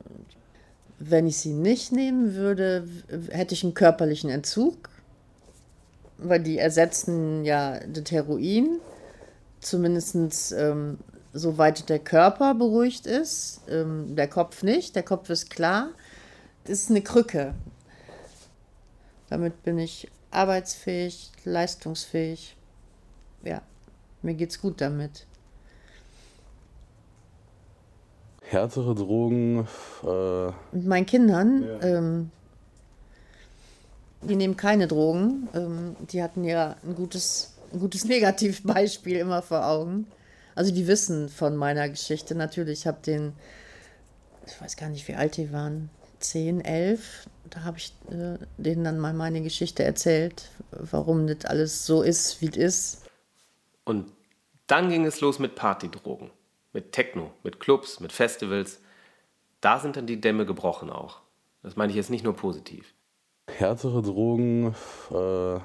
Speaker 9: wenn ich sie nicht nehmen würde, hätte ich einen körperlichen Entzug weil die ersetzen ja das Heroin, zumindest ähm, soweit der Körper beruhigt ist, ähm, der Kopf nicht, der Kopf ist klar. Das ist eine Krücke. Damit bin ich arbeitsfähig, leistungsfähig. Ja, mir geht's gut damit.
Speaker 10: Härtere Drogen. Äh,
Speaker 9: Mit meinen Kindern, ja. ähm, die nehmen keine Drogen. Ähm, die hatten ja ein gutes, ein gutes Negativbeispiel immer vor Augen. Also die wissen von meiner Geschichte natürlich. Ich habe den, ich weiß gar nicht, wie alt die waren, 10, 11. Da habe ich äh, denen dann mal meine Geschichte erzählt, warum das alles so ist, wie es ist.
Speaker 2: Und dann ging es los mit Partydrogen, mit Techno, mit Clubs, mit Festivals. Da sind dann die Dämme gebrochen auch. Das meine ich jetzt nicht nur positiv
Speaker 10: härtere Drogen äh,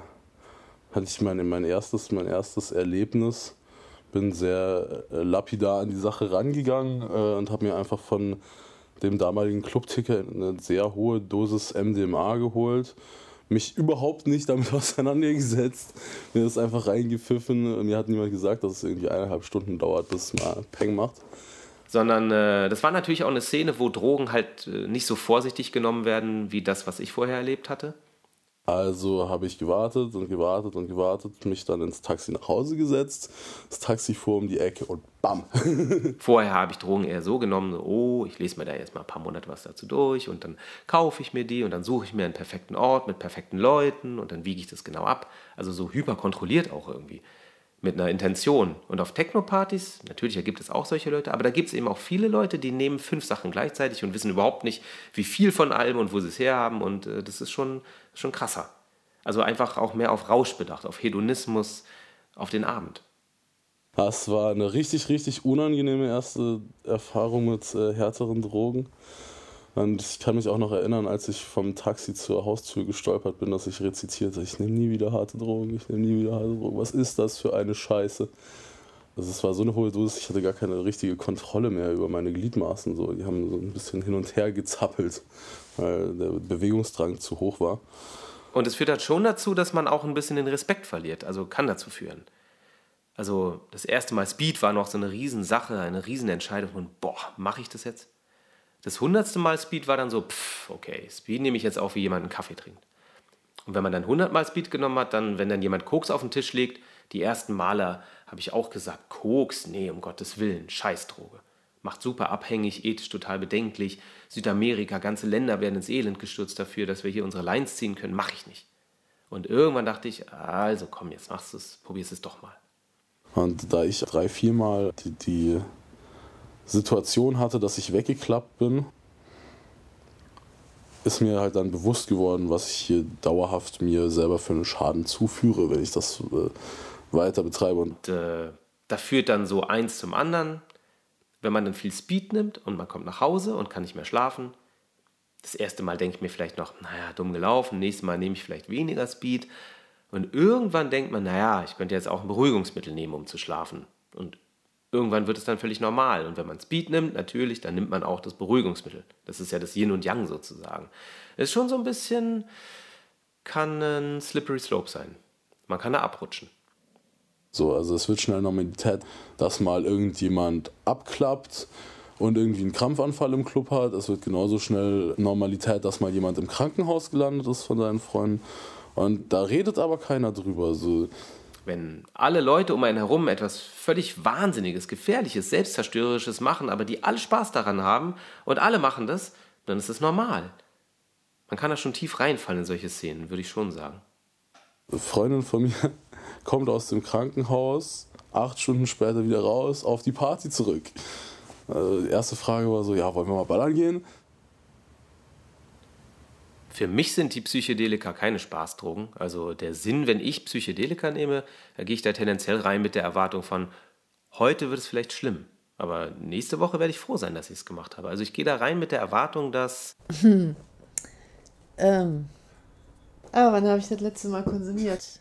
Speaker 10: hatte ich mein, mein, erstes, mein erstes Erlebnis. Bin sehr äh, lapidar an die Sache rangegangen äh, und habe mir einfach von dem damaligen Clubticker eine sehr hohe Dosis MDMA geholt. Mich überhaupt nicht damit auseinandergesetzt. Mir das einfach reingepfiffen. Mir hat niemand gesagt, dass es irgendwie eineinhalb Stunden dauert, bis es mal Peng macht
Speaker 2: sondern äh, das war natürlich auch eine Szene, wo Drogen halt äh, nicht so vorsichtig genommen werden wie das, was ich vorher erlebt hatte.
Speaker 10: Also habe ich gewartet und gewartet und gewartet, mich dann ins Taxi nach Hause gesetzt. Das Taxi fuhr um die Ecke und bam.
Speaker 2: Vorher habe ich Drogen eher so genommen, so, oh, ich lese mir da jetzt mal ein paar Monate was dazu durch und dann kaufe ich mir die und dann suche ich mir einen perfekten Ort mit perfekten Leuten und dann wiege ich das genau ab. Also so hyperkontrolliert auch irgendwie mit einer Intention. Und auf Techno-Partys, natürlich gibt es auch solche Leute, aber da gibt es eben auch viele Leute, die nehmen fünf Sachen gleichzeitig und wissen überhaupt nicht, wie viel von allem und wo sie es herhaben. Und äh, das ist schon, schon krasser. Also einfach auch mehr auf Rausch bedacht, auf Hedonismus, auf den Abend.
Speaker 10: Das war eine richtig, richtig unangenehme erste Erfahrung mit äh, härteren Drogen. Und ich kann mich auch noch erinnern, als ich vom Taxi zur Haustür gestolpert bin, dass ich rezitierte, ich nehme nie wieder harte Drogen, ich nehme nie wieder harte Drogen. Was ist das für eine Scheiße? Also es war so eine hohe Dosis, ich hatte gar keine richtige Kontrolle mehr über meine Gliedmaßen. So. Die haben so ein bisschen hin und her gezappelt, weil der Bewegungsdrang zu hoch war.
Speaker 2: Und es führt halt schon dazu, dass man auch ein bisschen den Respekt verliert. Also kann dazu führen. Also das erste Mal Speed war noch so eine Riesensache, eine Riesenentscheidung und boah, mache ich das jetzt? Das hundertste Mal Speed war dann so, pff, okay, Speed nehme ich jetzt auch, wie jemand einen Kaffee trinkt. Und wenn man dann hundertmal Speed genommen hat, dann, wenn dann jemand Koks auf den Tisch legt, die ersten Male habe ich auch gesagt, Koks, nee, um Gottes Willen, Scheißdroge. Macht super abhängig, ethisch total bedenklich. Südamerika, ganze Länder werden ins Elend gestürzt dafür, dass wir hier unsere Lines ziehen können. Mache ich nicht. Und irgendwann dachte ich, also komm, jetzt machst du es, probierst es doch mal.
Speaker 10: Und da ich drei, viermal die, die Situation hatte, dass ich weggeklappt bin, ist mir halt dann bewusst geworden, was ich hier dauerhaft mir selber für einen Schaden zuführe, wenn ich das äh, weiter betreibe.
Speaker 2: Und äh, da führt dann so eins zum anderen. wenn man dann viel Speed nimmt und man kommt nach Hause und kann nicht mehr schlafen, das erste Mal denke ich mir vielleicht noch, naja, dumm gelaufen, nächstes Mal nehme ich vielleicht weniger Speed. Und irgendwann denkt man, naja, ich könnte jetzt auch ein Beruhigungsmittel nehmen, um zu schlafen. Und irgendwann wird es dann völlig normal. Und wenn man Speed nimmt, natürlich, dann nimmt man auch das Beruhigungsmittel. Das ist ja das Yin und Yang sozusagen. Ist schon so ein bisschen, kann ein slippery slope sein. Man kann da abrutschen.
Speaker 10: So, also es wird schnell Normalität, dass mal irgendjemand abklappt und irgendwie einen Krampfanfall im Club hat. Es wird genauso schnell Normalität, dass mal jemand im Krankenhaus gelandet ist von seinen Freunden. Und da redet aber keiner drüber. So.
Speaker 2: Wenn alle Leute um einen herum etwas völlig Wahnsinniges, Gefährliches, Selbstzerstörerisches machen, aber die alle Spaß daran haben und alle machen das, dann ist es normal. Man kann da schon tief reinfallen in solche Szenen, würde ich schon sagen.
Speaker 10: Eine Freundin von mir kommt aus dem Krankenhaus, acht Stunden später wieder raus, auf die Party zurück. Also die erste Frage war so, ja, wollen wir mal ballern gehen?
Speaker 2: Für mich sind die Psychedelika keine Spaßdrogen. Also der Sinn, wenn ich Psychedelika nehme, da gehe ich da tendenziell rein mit der Erwartung von, heute wird es vielleicht schlimm. Aber nächste Woche werde ich froh sein, dass ich es gemacht habe. Also ich gehe da rein mit der Erwartung, dass...
Speaker 9: Hm. Ähm. Aber wann habe ich das letzte Mal konsumiert?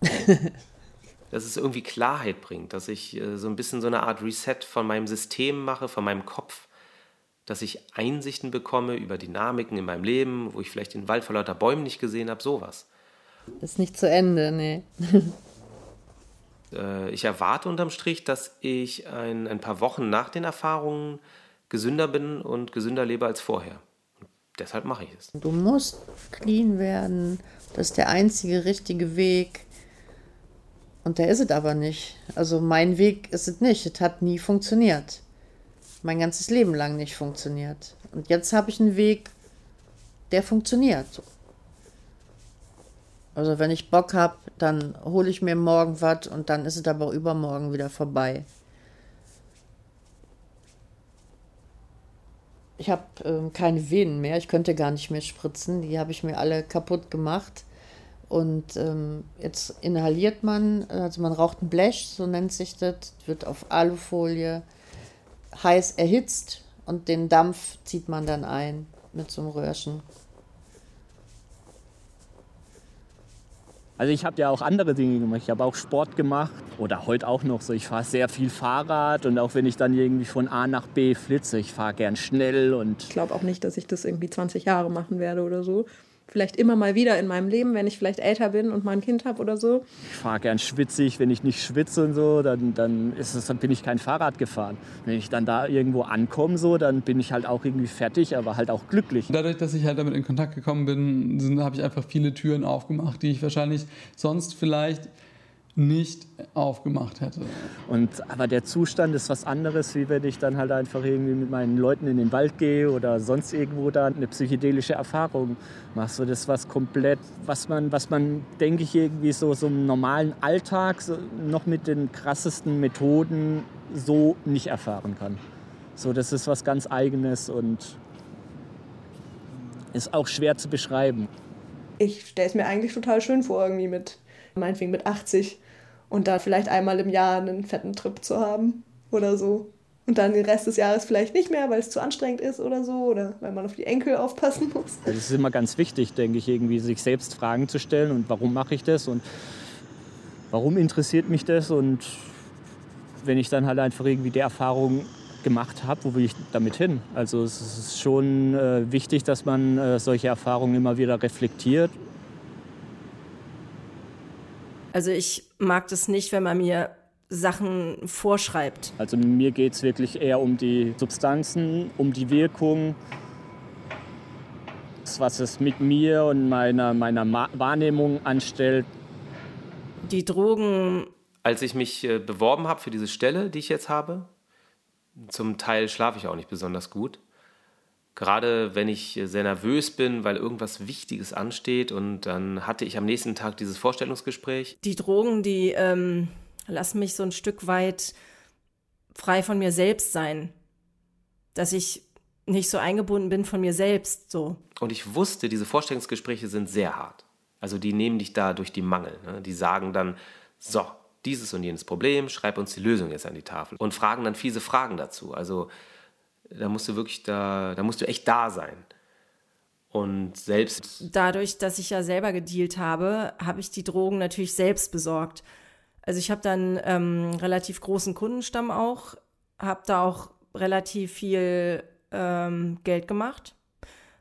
Speaker 2: dass es irgendwie Klarheit bringt, dass ich äh, so ein bisschen so eine Art Reset von meinem System mache, von meinem Kopf, dass ich Einsichten bekomme über Dynamiken in meinem Leben, wo ich vielleicht den Wald vor lauter Bäumen nicht gesehen habe, sowas.
Speaker 9: Das ist nicht zu Ende, nee.
Speaker 2: äh, ich erwarte unterm Strich, dass ich ein, ein paar Wochen nach den Erfahrungen gesünder bin und gesünder lebe als vorher. Und deshalb mache ich es.
Speaker 9: Du musst clean werden. Das ist der einzige richtige Weg. Und der ist es aber nicht. Also mein Weg ist es nicht. Es hat nie funktioniert. Mein ganzes Leben lang nicht funktioniert. Und jetzt habe ich einen Weg, der funktioniert. Also wenn ich Bock habe, dann hole ich mir morgen was und dann ist es aber übermorgen wieder vorbei. Ich habe ähm, keine Venen mehr. Ich könnte gar nicht mehr spritzen. Die habe ich mir alle kaputt gemacht. Und ähm, jetzt inhaliert man, also man raucht ein Blech, so nennt sich das, wird auf Alufolie heiß erhitzt und den Dampf zieht man dann ein mit so einem Röhrchen.
Speaker 12: Also ich habe ja auch andere Dinge gemacht. Ich habe auch Sport gemacht oder heute auch noch so. Ich fahre sehr viel Fahrrad und auch wenn ich dann irgendwie von A nach B flitze, ich fahre gern schnell und.
Speaker 11: Ich glaube auch nicht, dass ich das irgendwie 20 Jahre machen werde oder so vielleicht immer mal wieder in meinem Leben, wenn ich vielleicht älter bin und mal ein Kind habe oder so.
Speaker 12: Ich fahre gern schwitzig, wenn ich nicht schwitze und so, dann, dann, ist es, dann bin ich kein Fahrrad gefahren. Wenn ich dann da irgendwo ankomme, so, dann bin ich halt auch irgendwie fertig, aber halt auch glücklich.
Speaker 5: Dadurch, dass ich halt damit in Kontakt gekommen bin, habe ich einfach viele Türen aufgemacht, die ich wahrscheinlich sonst vielleicht nicht aufgemacht hätte.
Speaker 12: Und, aber der Zustand ist was anderes, wie wenn ich dann halt einfach irgendwie mit meinen Leuten in den Wald gehe oder sonst irgendwo da eine psychedelische Erfahrung mache. So das was komplett, was man, was man, denke ich, irgendwie so, so im normalen Alltag so noch mit den krassesten Methoden so nicht erfahren kann. So, das ist was ganz Eigenes und ist auch schwer zu beschreiben.
Speaker 11: Ich stelle es mir eigentlich total schön vor, irgendwie mit, meinetwegen mit 80 und dann vielleicht einmal im Jahr einen fetten Trip zu haben oder so. Und dann den Rest des Jahres vielleicht nicht mehr, weil es zu anstrengend ist oder so oder weil man auf die Enkel aufpassen muss.
Speaker 12: Es ist immer ganz wichtig, denke ich, irgendwie sich selbst Fragen zu stellen und warum mache ich das und warum interessiert mich das und wenn ich dann halt einfach irgendwie die Erfahrung gemacht habe, wo will ich damit hin? Also es ist schon äh, wichtig, dass man äh, solche Erfahrungen immer wieder reflektiert
Speaker 8: also ich mag das nicht, wenn man mir Sachen vorschreibt.
Speaker 12: Also mir geht es wirklich eher um die Substanzen, um die Wirkung, was es mit mir und meiner, meiner Wahrnehmung anstellt.
Speaker 8: Die Drogen.
Speaker 2: Als ich mich äh, beworben habe für diese Stelle, die ich jetzt habe, zum Teil schlafe ich auch nicht besonders gut. Gerade wenn ich sehr nervös bin, weil irgendwas Wichtiges ansteht und dann hatte ich am nächsten Tag dieses Vorstellungsgespräch.
Speaker 8: Die Drogen, die ähm, lassen mich so ein Stück weit frei von mir selbst sein. Dass ich nicht so eingebunden bin von mir selbst. So.
Speaker 2: Und ich wusste, diese Vorstellungsgespräche sind sehr hart. Also die nehmen dich da durch die Mangel. Ne? Die sagen dann, so, dieses und jenes Problem, schreib uns die Lösung jetzt an die Tafel. Und fragen dann fiese Fragen dazu. Also da musst du wirklich da, da musst du echt da sein. Und selbst.
Speaker 8: Dadurch, dass ich ja selber gedealt habe, habe ich die Drogen natürlich selbst besorgt. Also ich habe dann ähm, relativ großen Kundenstamm auch, habe da auch relativ viel ähm, Geld gemacht.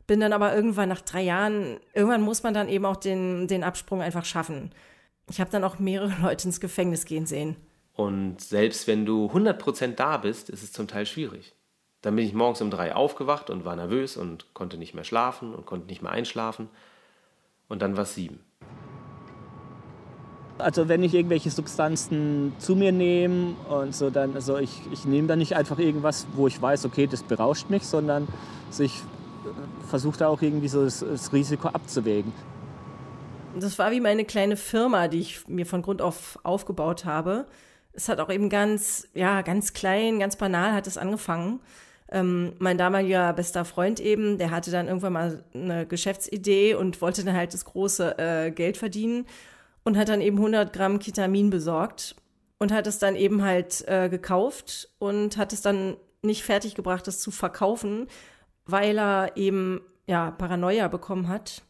Speaker 8: Bin dann aber irgendwann nach drei Jahren, irgendwann muss man dann eben auch den, den Absprung einfach schaffen. Ich habe dann auch mehrere Leute ins Gefängnis gehen sehen.
Speaker 2: Und selbst wenn du 100% da bist, ist es zum Teil schwierig. Dann bin ich morgens um drei aufgewacht und war nervös und konnte nicht mehr schlafen und konnte nicht mehr einschlafen. Und dann war es sieben.
Speaker 12: Also wenn ich irgendwelche Substanzen zu mir nehme und so, dann, also ich, ich nehme dann nicht einfach irgendwas, wo ich weiß, okay, das berauscht mich, sondern also ich äh, versuche da auch irgendwie so das, das Risiko abzuwägen.
Speaker 8: Das war wie meine kleine Firma, die ich mir von Grund auf aufgebaut habe. Es hat auch eben ganz, ja, ganz klein, ganz banal hat es angefangen. Ähm, mein damaliger bester Freund eben, der hatte dann irgendwann mal eine Geschäftsidee und wollte dann halt das große äh, Geld verdienen und hat dann eben 100 Gramm Ketamin besorgt und hat es dann eben halt äh, gekauft und hat es dann nicht fertiggebracht, das zu verkaufen, weil er eben ja Paranoia bekommen hat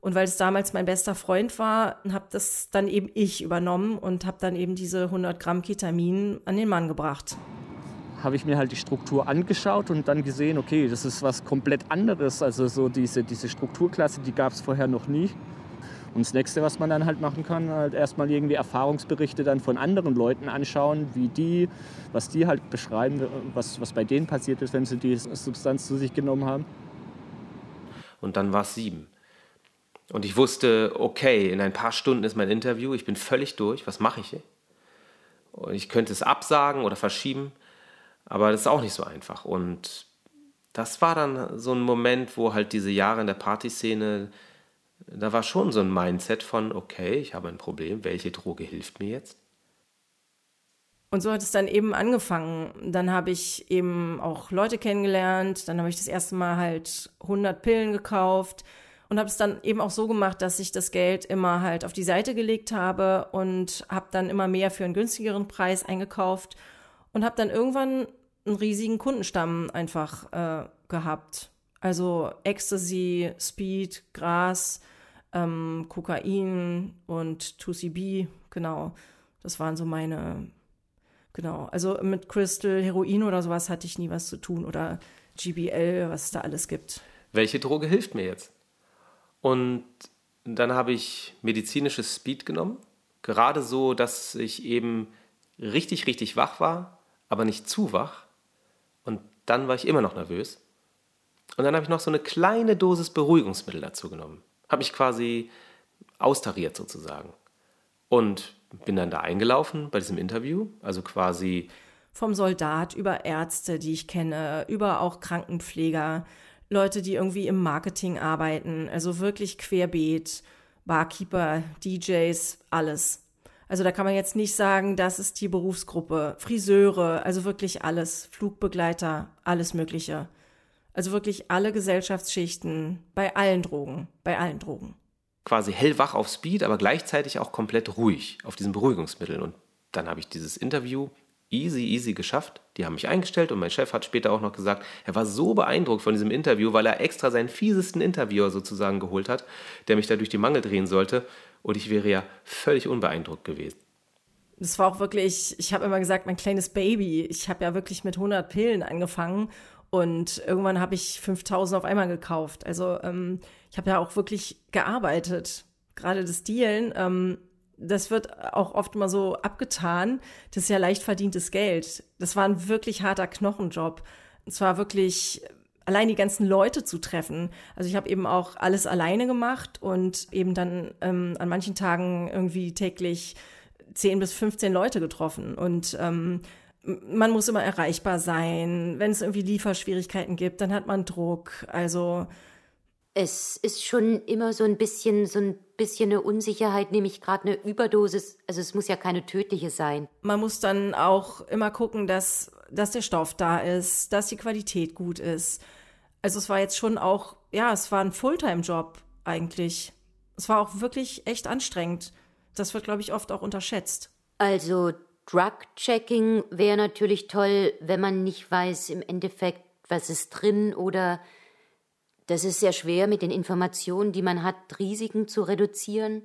Speaker 8: und weil es damals mein bester Freund war, habe das dann eben ich übernommen und habe dann eben diese 100 Gramm Ketamin an den Mann gebracht.
Speaker 12: Habe ich mir halt die Struktur angeschaut und dann gesehen, okay, das ist was komplett anderes. Also so diese, diese Strukturklasse, die gab es vorher noch nie. Und das nächste, was man dann halt machen kann, halt erstmal irgendwie Erfahrungsberichte dann von anderen Leuten anschauen, wie die, was die halt beschreiben, was, was bei denen passiert ist, wenn sie die Substanz zu sich genommen haben.
Speaker 2: Und dann war es sieben. Und ich wusste, okay, in ein paar Stunden ist mein Interview, ich bin völlig durch, was mache ich? Und ich könnte es absagen oder verschieben, aber das ist auch nicht so einfach. Und das war dann so ein Moment, wo halt diese Jahre in der Partyszene, da war schon so ein Mindset von, okay, ich habe ein Problem, welche Droge hilft mir jetzt?
Speaker 8: Und so hat es dann eben angefangen. Dann habe ich eben auch Leute kennengelernt. Dann habe ich das erste Mal halt 100 Pillen gekauft und habe es dann eben auch so gemacht, dass ich das Geld immer halt auf die Seite gelegt habe und habe dann immer mehr für einen günstigeren Preis eingekauft und habe dann irgendwann einen riesigen Kundenstamm einfach äh, gehabt. Also Ecstasy, Speed, Gras, ähm, Kokain und 2CB, genau. Das waren so meine, genau. Also mit Crystal, Heroin oder sowas hatte ich nie was zu tun oder GBL, was es da alles gibt.
Speaker 2: Welche Droge hilft mir jetzt? Und dann habe ich medizinisches Speed genommen. Gerade so, dass ich eben richtig, richtig wach war, aber nicht zu wach. Und dann war ich immer noch nervös. Und dann habe ich noch so eine kleine Dosis Beruhigungsmittel dazu genommen. Habe mich quasi austariert sozusagen. Und bin dann da eingelaufen bei diesem Interview. Also quasi.
Speaker 8: Vom Soldat über Ärzte, die ich kenne, über auch Krankenpfleger, Leute, die irgendwie im Marketing arbeiten, also wirklich querbeet, Barkeeper, DJs, alles. Also da kann man jetzt nicht sagen, das ist die Berufsgruppe, Friseure, also wirklich alles, Flugbegleiter, alles Mögliche. Also wirklich alle Gesellschaftsschichten, bei allen Drogen, bei allen Drogen.
Speaker 2: Quasi hellwach auf Speed, aber gleichzeitig auch komplett ruhig auf diesen Beruhigungsmitteln. Und dann habe ich dieses Interview easy, easy geschafft. Die haben mich eingestellt und mein Chef hat später auch noch gesagt, er war so beeindruckt von diesem Interview, weil er extra seinen fiesesten Interviewer sozusagen geholt hat, der mich da durch die Mangel drehen sollte. Und ich wäre ja völlig unbeeindruckt gewesen.
Speaker 8: Das war auch wirklich, ich habe immer gesagt, mein kleines Baby. Ich habe ja wirklich mit 100 Pillen angefangen und irgendwann habe ich 5000 auf einmal gekauft. Also ähm, ich habe ja auch wirklich gearbeitet. Gerade das Dealen, ähm, das wird auch oft mal so abgetan. Das ist ja leicht verdientes Geld. Das war ein wirklich harter Knochenjob. Es war wirklich allein die ganzen Leute zu treffen. Also ich habe eben auch alles alleine gemacht und eben dann ähm, an manchen Tagen irgendwie täglich 10 bis 15 Leute getroffen. Und ähm, man muss immer erreichbar sein. Wenn es irgendwie Lieferschwierigkeiten gibt, dann hat man Druck. Also
Speaker 7: es ist schon immer so ein bisschen, so ein bisschen eine Unsicherheit, nämlich gerade eine Überdosis. Also es muss ja keine tödliche sein.
Speaker 8: Man muss dann auch immer gucken, dass, dass der Stoff da ist, dass die Qualität gut ist. Also es war jetzt schon auch, ja, es war ein Fulltime-Job eigentlich. Es war auch wirklich echt anstrengend. Das wird, glaube ich, oft auch unterschätzt.
Speaker 7: Also Drug-Checking wäre natürlich toll, wenn man nicht weiß im Endeffekt, was ist drin oder das ist sehr schwer mit den Informationen, die man hat, Risiken zu reduzieren.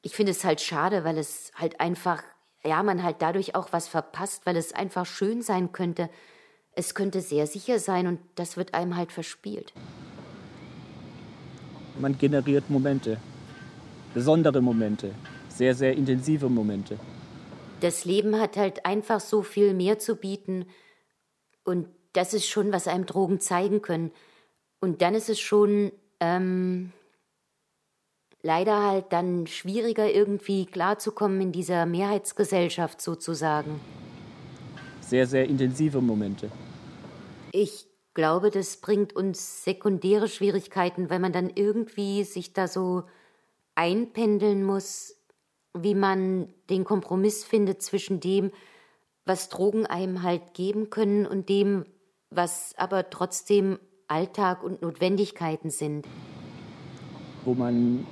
Speaker 7: Ich finde es halt schade, weil es halt einfach, ja, man halt dadurch auch was verpasst, weil es einfach schön sein könnte. Es könnte sehr sicher sein und das wird einem halt verspielt.
Speaker 12: Man generiert Momente, besondere Momente, sehr, sehr intensive Momente.
Speaker 7: Das Leben hat halt einfach so viel mehr zu bieten und das ist schon, was einem Drogen zeigen können. Und dann ist es schon ähm, leider halt dann schwieriger irgendwie klarzukommen in dieser Mehrheitsgesellschaft sozusagen.
Speaker 12: Sehr, sehr intensive Momente.
Speaker 7: Ich glaube, das bringt uns sekundäre Schwierigkeiten, weil man dann irgendwie sich da so einpendeln muss, wie man den Kompromiss findet zwischen dem, was Drogen einem halt geben können und dem, was aber trotzdem Alltag und Notwendigkeiten sind.
Speaker 12: Wo man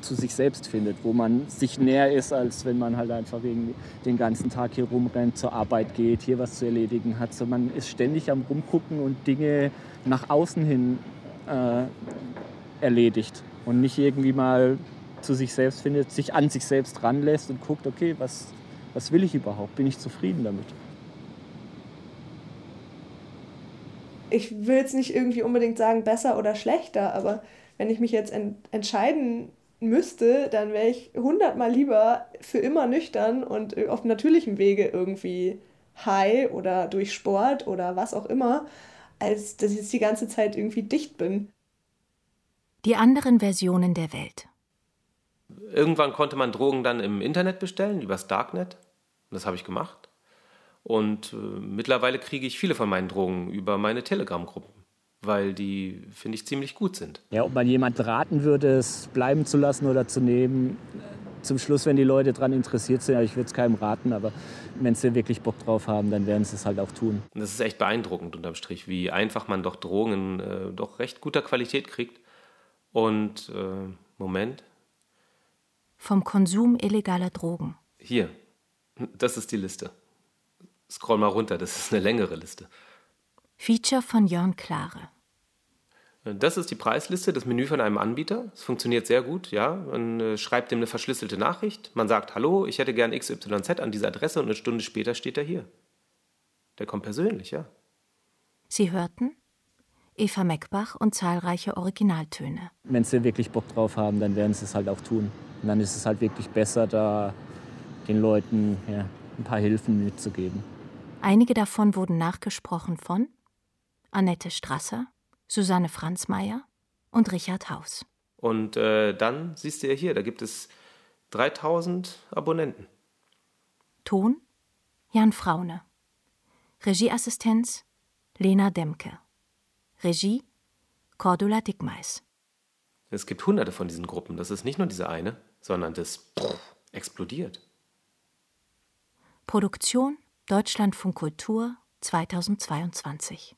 Speaker 12: zu sich selbst findet, wo man sich näher ist, als wenn man halt einfach wegen den ganzen Tag hier rumrennt, zur Arbeit geht, hier was zu erledigen hat. So, man ist ständig am Rumgucken und Dinge nach außen hin äh, erledigt und nicht irgendwie mal zu sich selbst findet, sich an sich selbst ranlässt und guckt, okay, was, was will ich überhaupt? Bin ich zufrieden damit?
Speaker 11: Ich will jetzt nicht irgendwie unbedingt sagen besser oder schlechter, aber wenn ich mich jetzt ent entscheiden müsste, dann wäre ich hundertmal lieber für immer nüchtern und auf natürlichem Wege irgendwie high oder durch Sport oder was auch immer, als dass ich jetzt die ganze Zeit irgendwie dicht bin.
Speaker 6: Die anderen Versionen der Welt.
Speaker 2: Irgendwann konnte man Drogen dann im Internet bestellen, übers Darknet. Das habe ich gemacht. Und äh, mittlerweile kriege ich viele von meinen Drogen über meine Telegram-Gruppen, weil die, finde ich, ziemlich gut sind.
Speaker 12: Ja, ob man jemand raten würde, es bleiben zu lassen oder zu nehmen, zum Schluss, wenn die Leute daran interessiert sind, ich würde es keinem raten, aber wenn sie wirklich Bock drauf haben, dann werden sie es halt auch tun.
Speaker 2: Das ist echt beeindruckend unterm Strich, wie einfach man doch Drogen in äh, doch recht guter Qualität kriegt. Und äh, Moment.
Speaker 6: Vom Konsum illegaler Drogen.
Speaker 2: Hier, das ist die Liste. Scroll mal runter, das ist eine längere Liste.
Speaker 6: Feature von Jörn Klare.
Speaker 2: Das ist die Preisliste, das Menü von einem Anbieter. Es funktioniert sehr gut, ja. Man äh, schreibt ihm eine verschlüsselte Nachricht. Man sagt, hallo, ich hätte gern XYZ an dieser Adresse und eine Stunde später steht er hier. Der kommt persönlich, ja.
Speaker 6: Sie hörten Eva Meckbach und zahlreiche Originaltöne.
Speaker 12: Wenn sie wirklich Bock drauf haben, dann werden sie es halt auch tun. Und dann ist es halt wirklich besser, da den Leuten ja, ein paar Hilfen mitzugeben.
Speaker 6: Einige davon wurden nachgesprochen von Annette Strasser, Susanne Franzmeier und Richard Haus.
Speaker 2: Und äh, dann siehst du ja hier, da gibt es 3000 Abonnenten.
Speaker 6: Ton Jan Fraune. Regieassistenz Lena Demke. Regie Cordula Dickmeis.
Speaker 2: Es gibt hunderte von diesen Gruppen. Das ist nicht nur diese eine, sondern das explodiert.
Speaker 6: Produktion Deutschlandfunk Kultur 2022